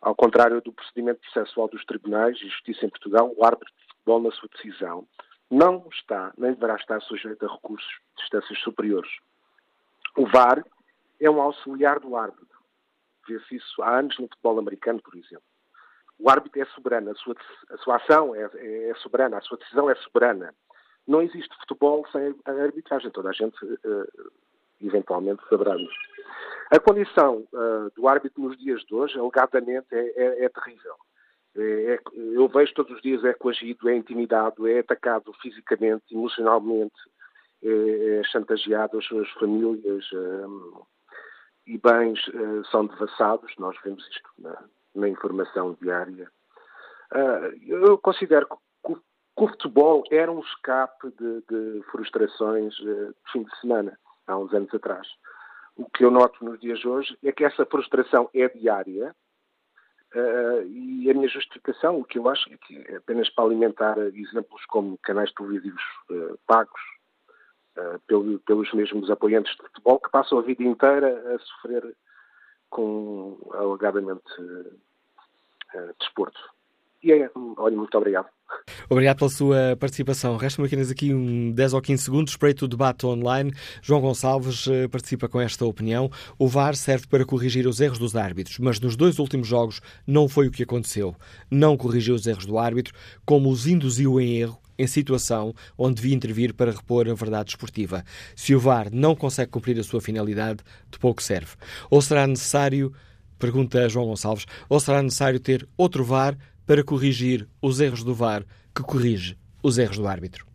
Ao contrário do procedimento processual dos tribunais e justiça em Portugal, o árbitro de futebol, na sua decisão, não está, nem deverá estar sujeito a recursos de instâncias superiores. O VAR é um auxiliar do árbitro. Vê-se isso há anos no futebol americano, por exemplo. O árbitro é soberano, a sua, a sua ação é, é, é soberana, a sua decisão é soberana não existe futebol sem a arbitragem, toda a gente uh, eventualmente saberá disso. A condição uh, do árbitro nos dias de hoje, alegadamente, é, é, é terrível. É, é, eu vejo todos os dias é coagido, é intimidado, é atacado fisicamente, emocionalmente, é, é chantageado, as suas famílias. e bens são devassados, nós vemos isto na, na informação diária. Uh, eu considero que, o futebol era um escape de, de frustrações uh, de fim de semana, há uns anos atrás. O que eu noto nos dias de hoje é que essa frustração é diária e a minha justificação, o que eu acho é que é apenas para alimentar exemplos como canais televisivos pagos, uh, pelo, pelos mesmos apoiantes de futebol que passam a vida inteira a sofrer com alegadamente uh, desporto. E é, olha, muito obrigado. Obrigado pela sua participação. Resta-me apenas aqui um 10 ou 15 segundos para o debate online. João Gonçalves uh, participa com esta opinião. O VAR serve para corrigir os erros dos árbitros, mas nos dois últimos jogos não foi o que aconteceu. Não corrigiu os erros do árbitro, como os induziu em erro em situação onde devia intervir para repor a verdade esportiva. Se o VAR não consegue cumprir a sua finalidade, de pouco serve. Ou será necessário, pergunta João Gonçalves, ou será necessário ter outro VAR para corrigir os erros do VAR que corrige os erros do árbitro.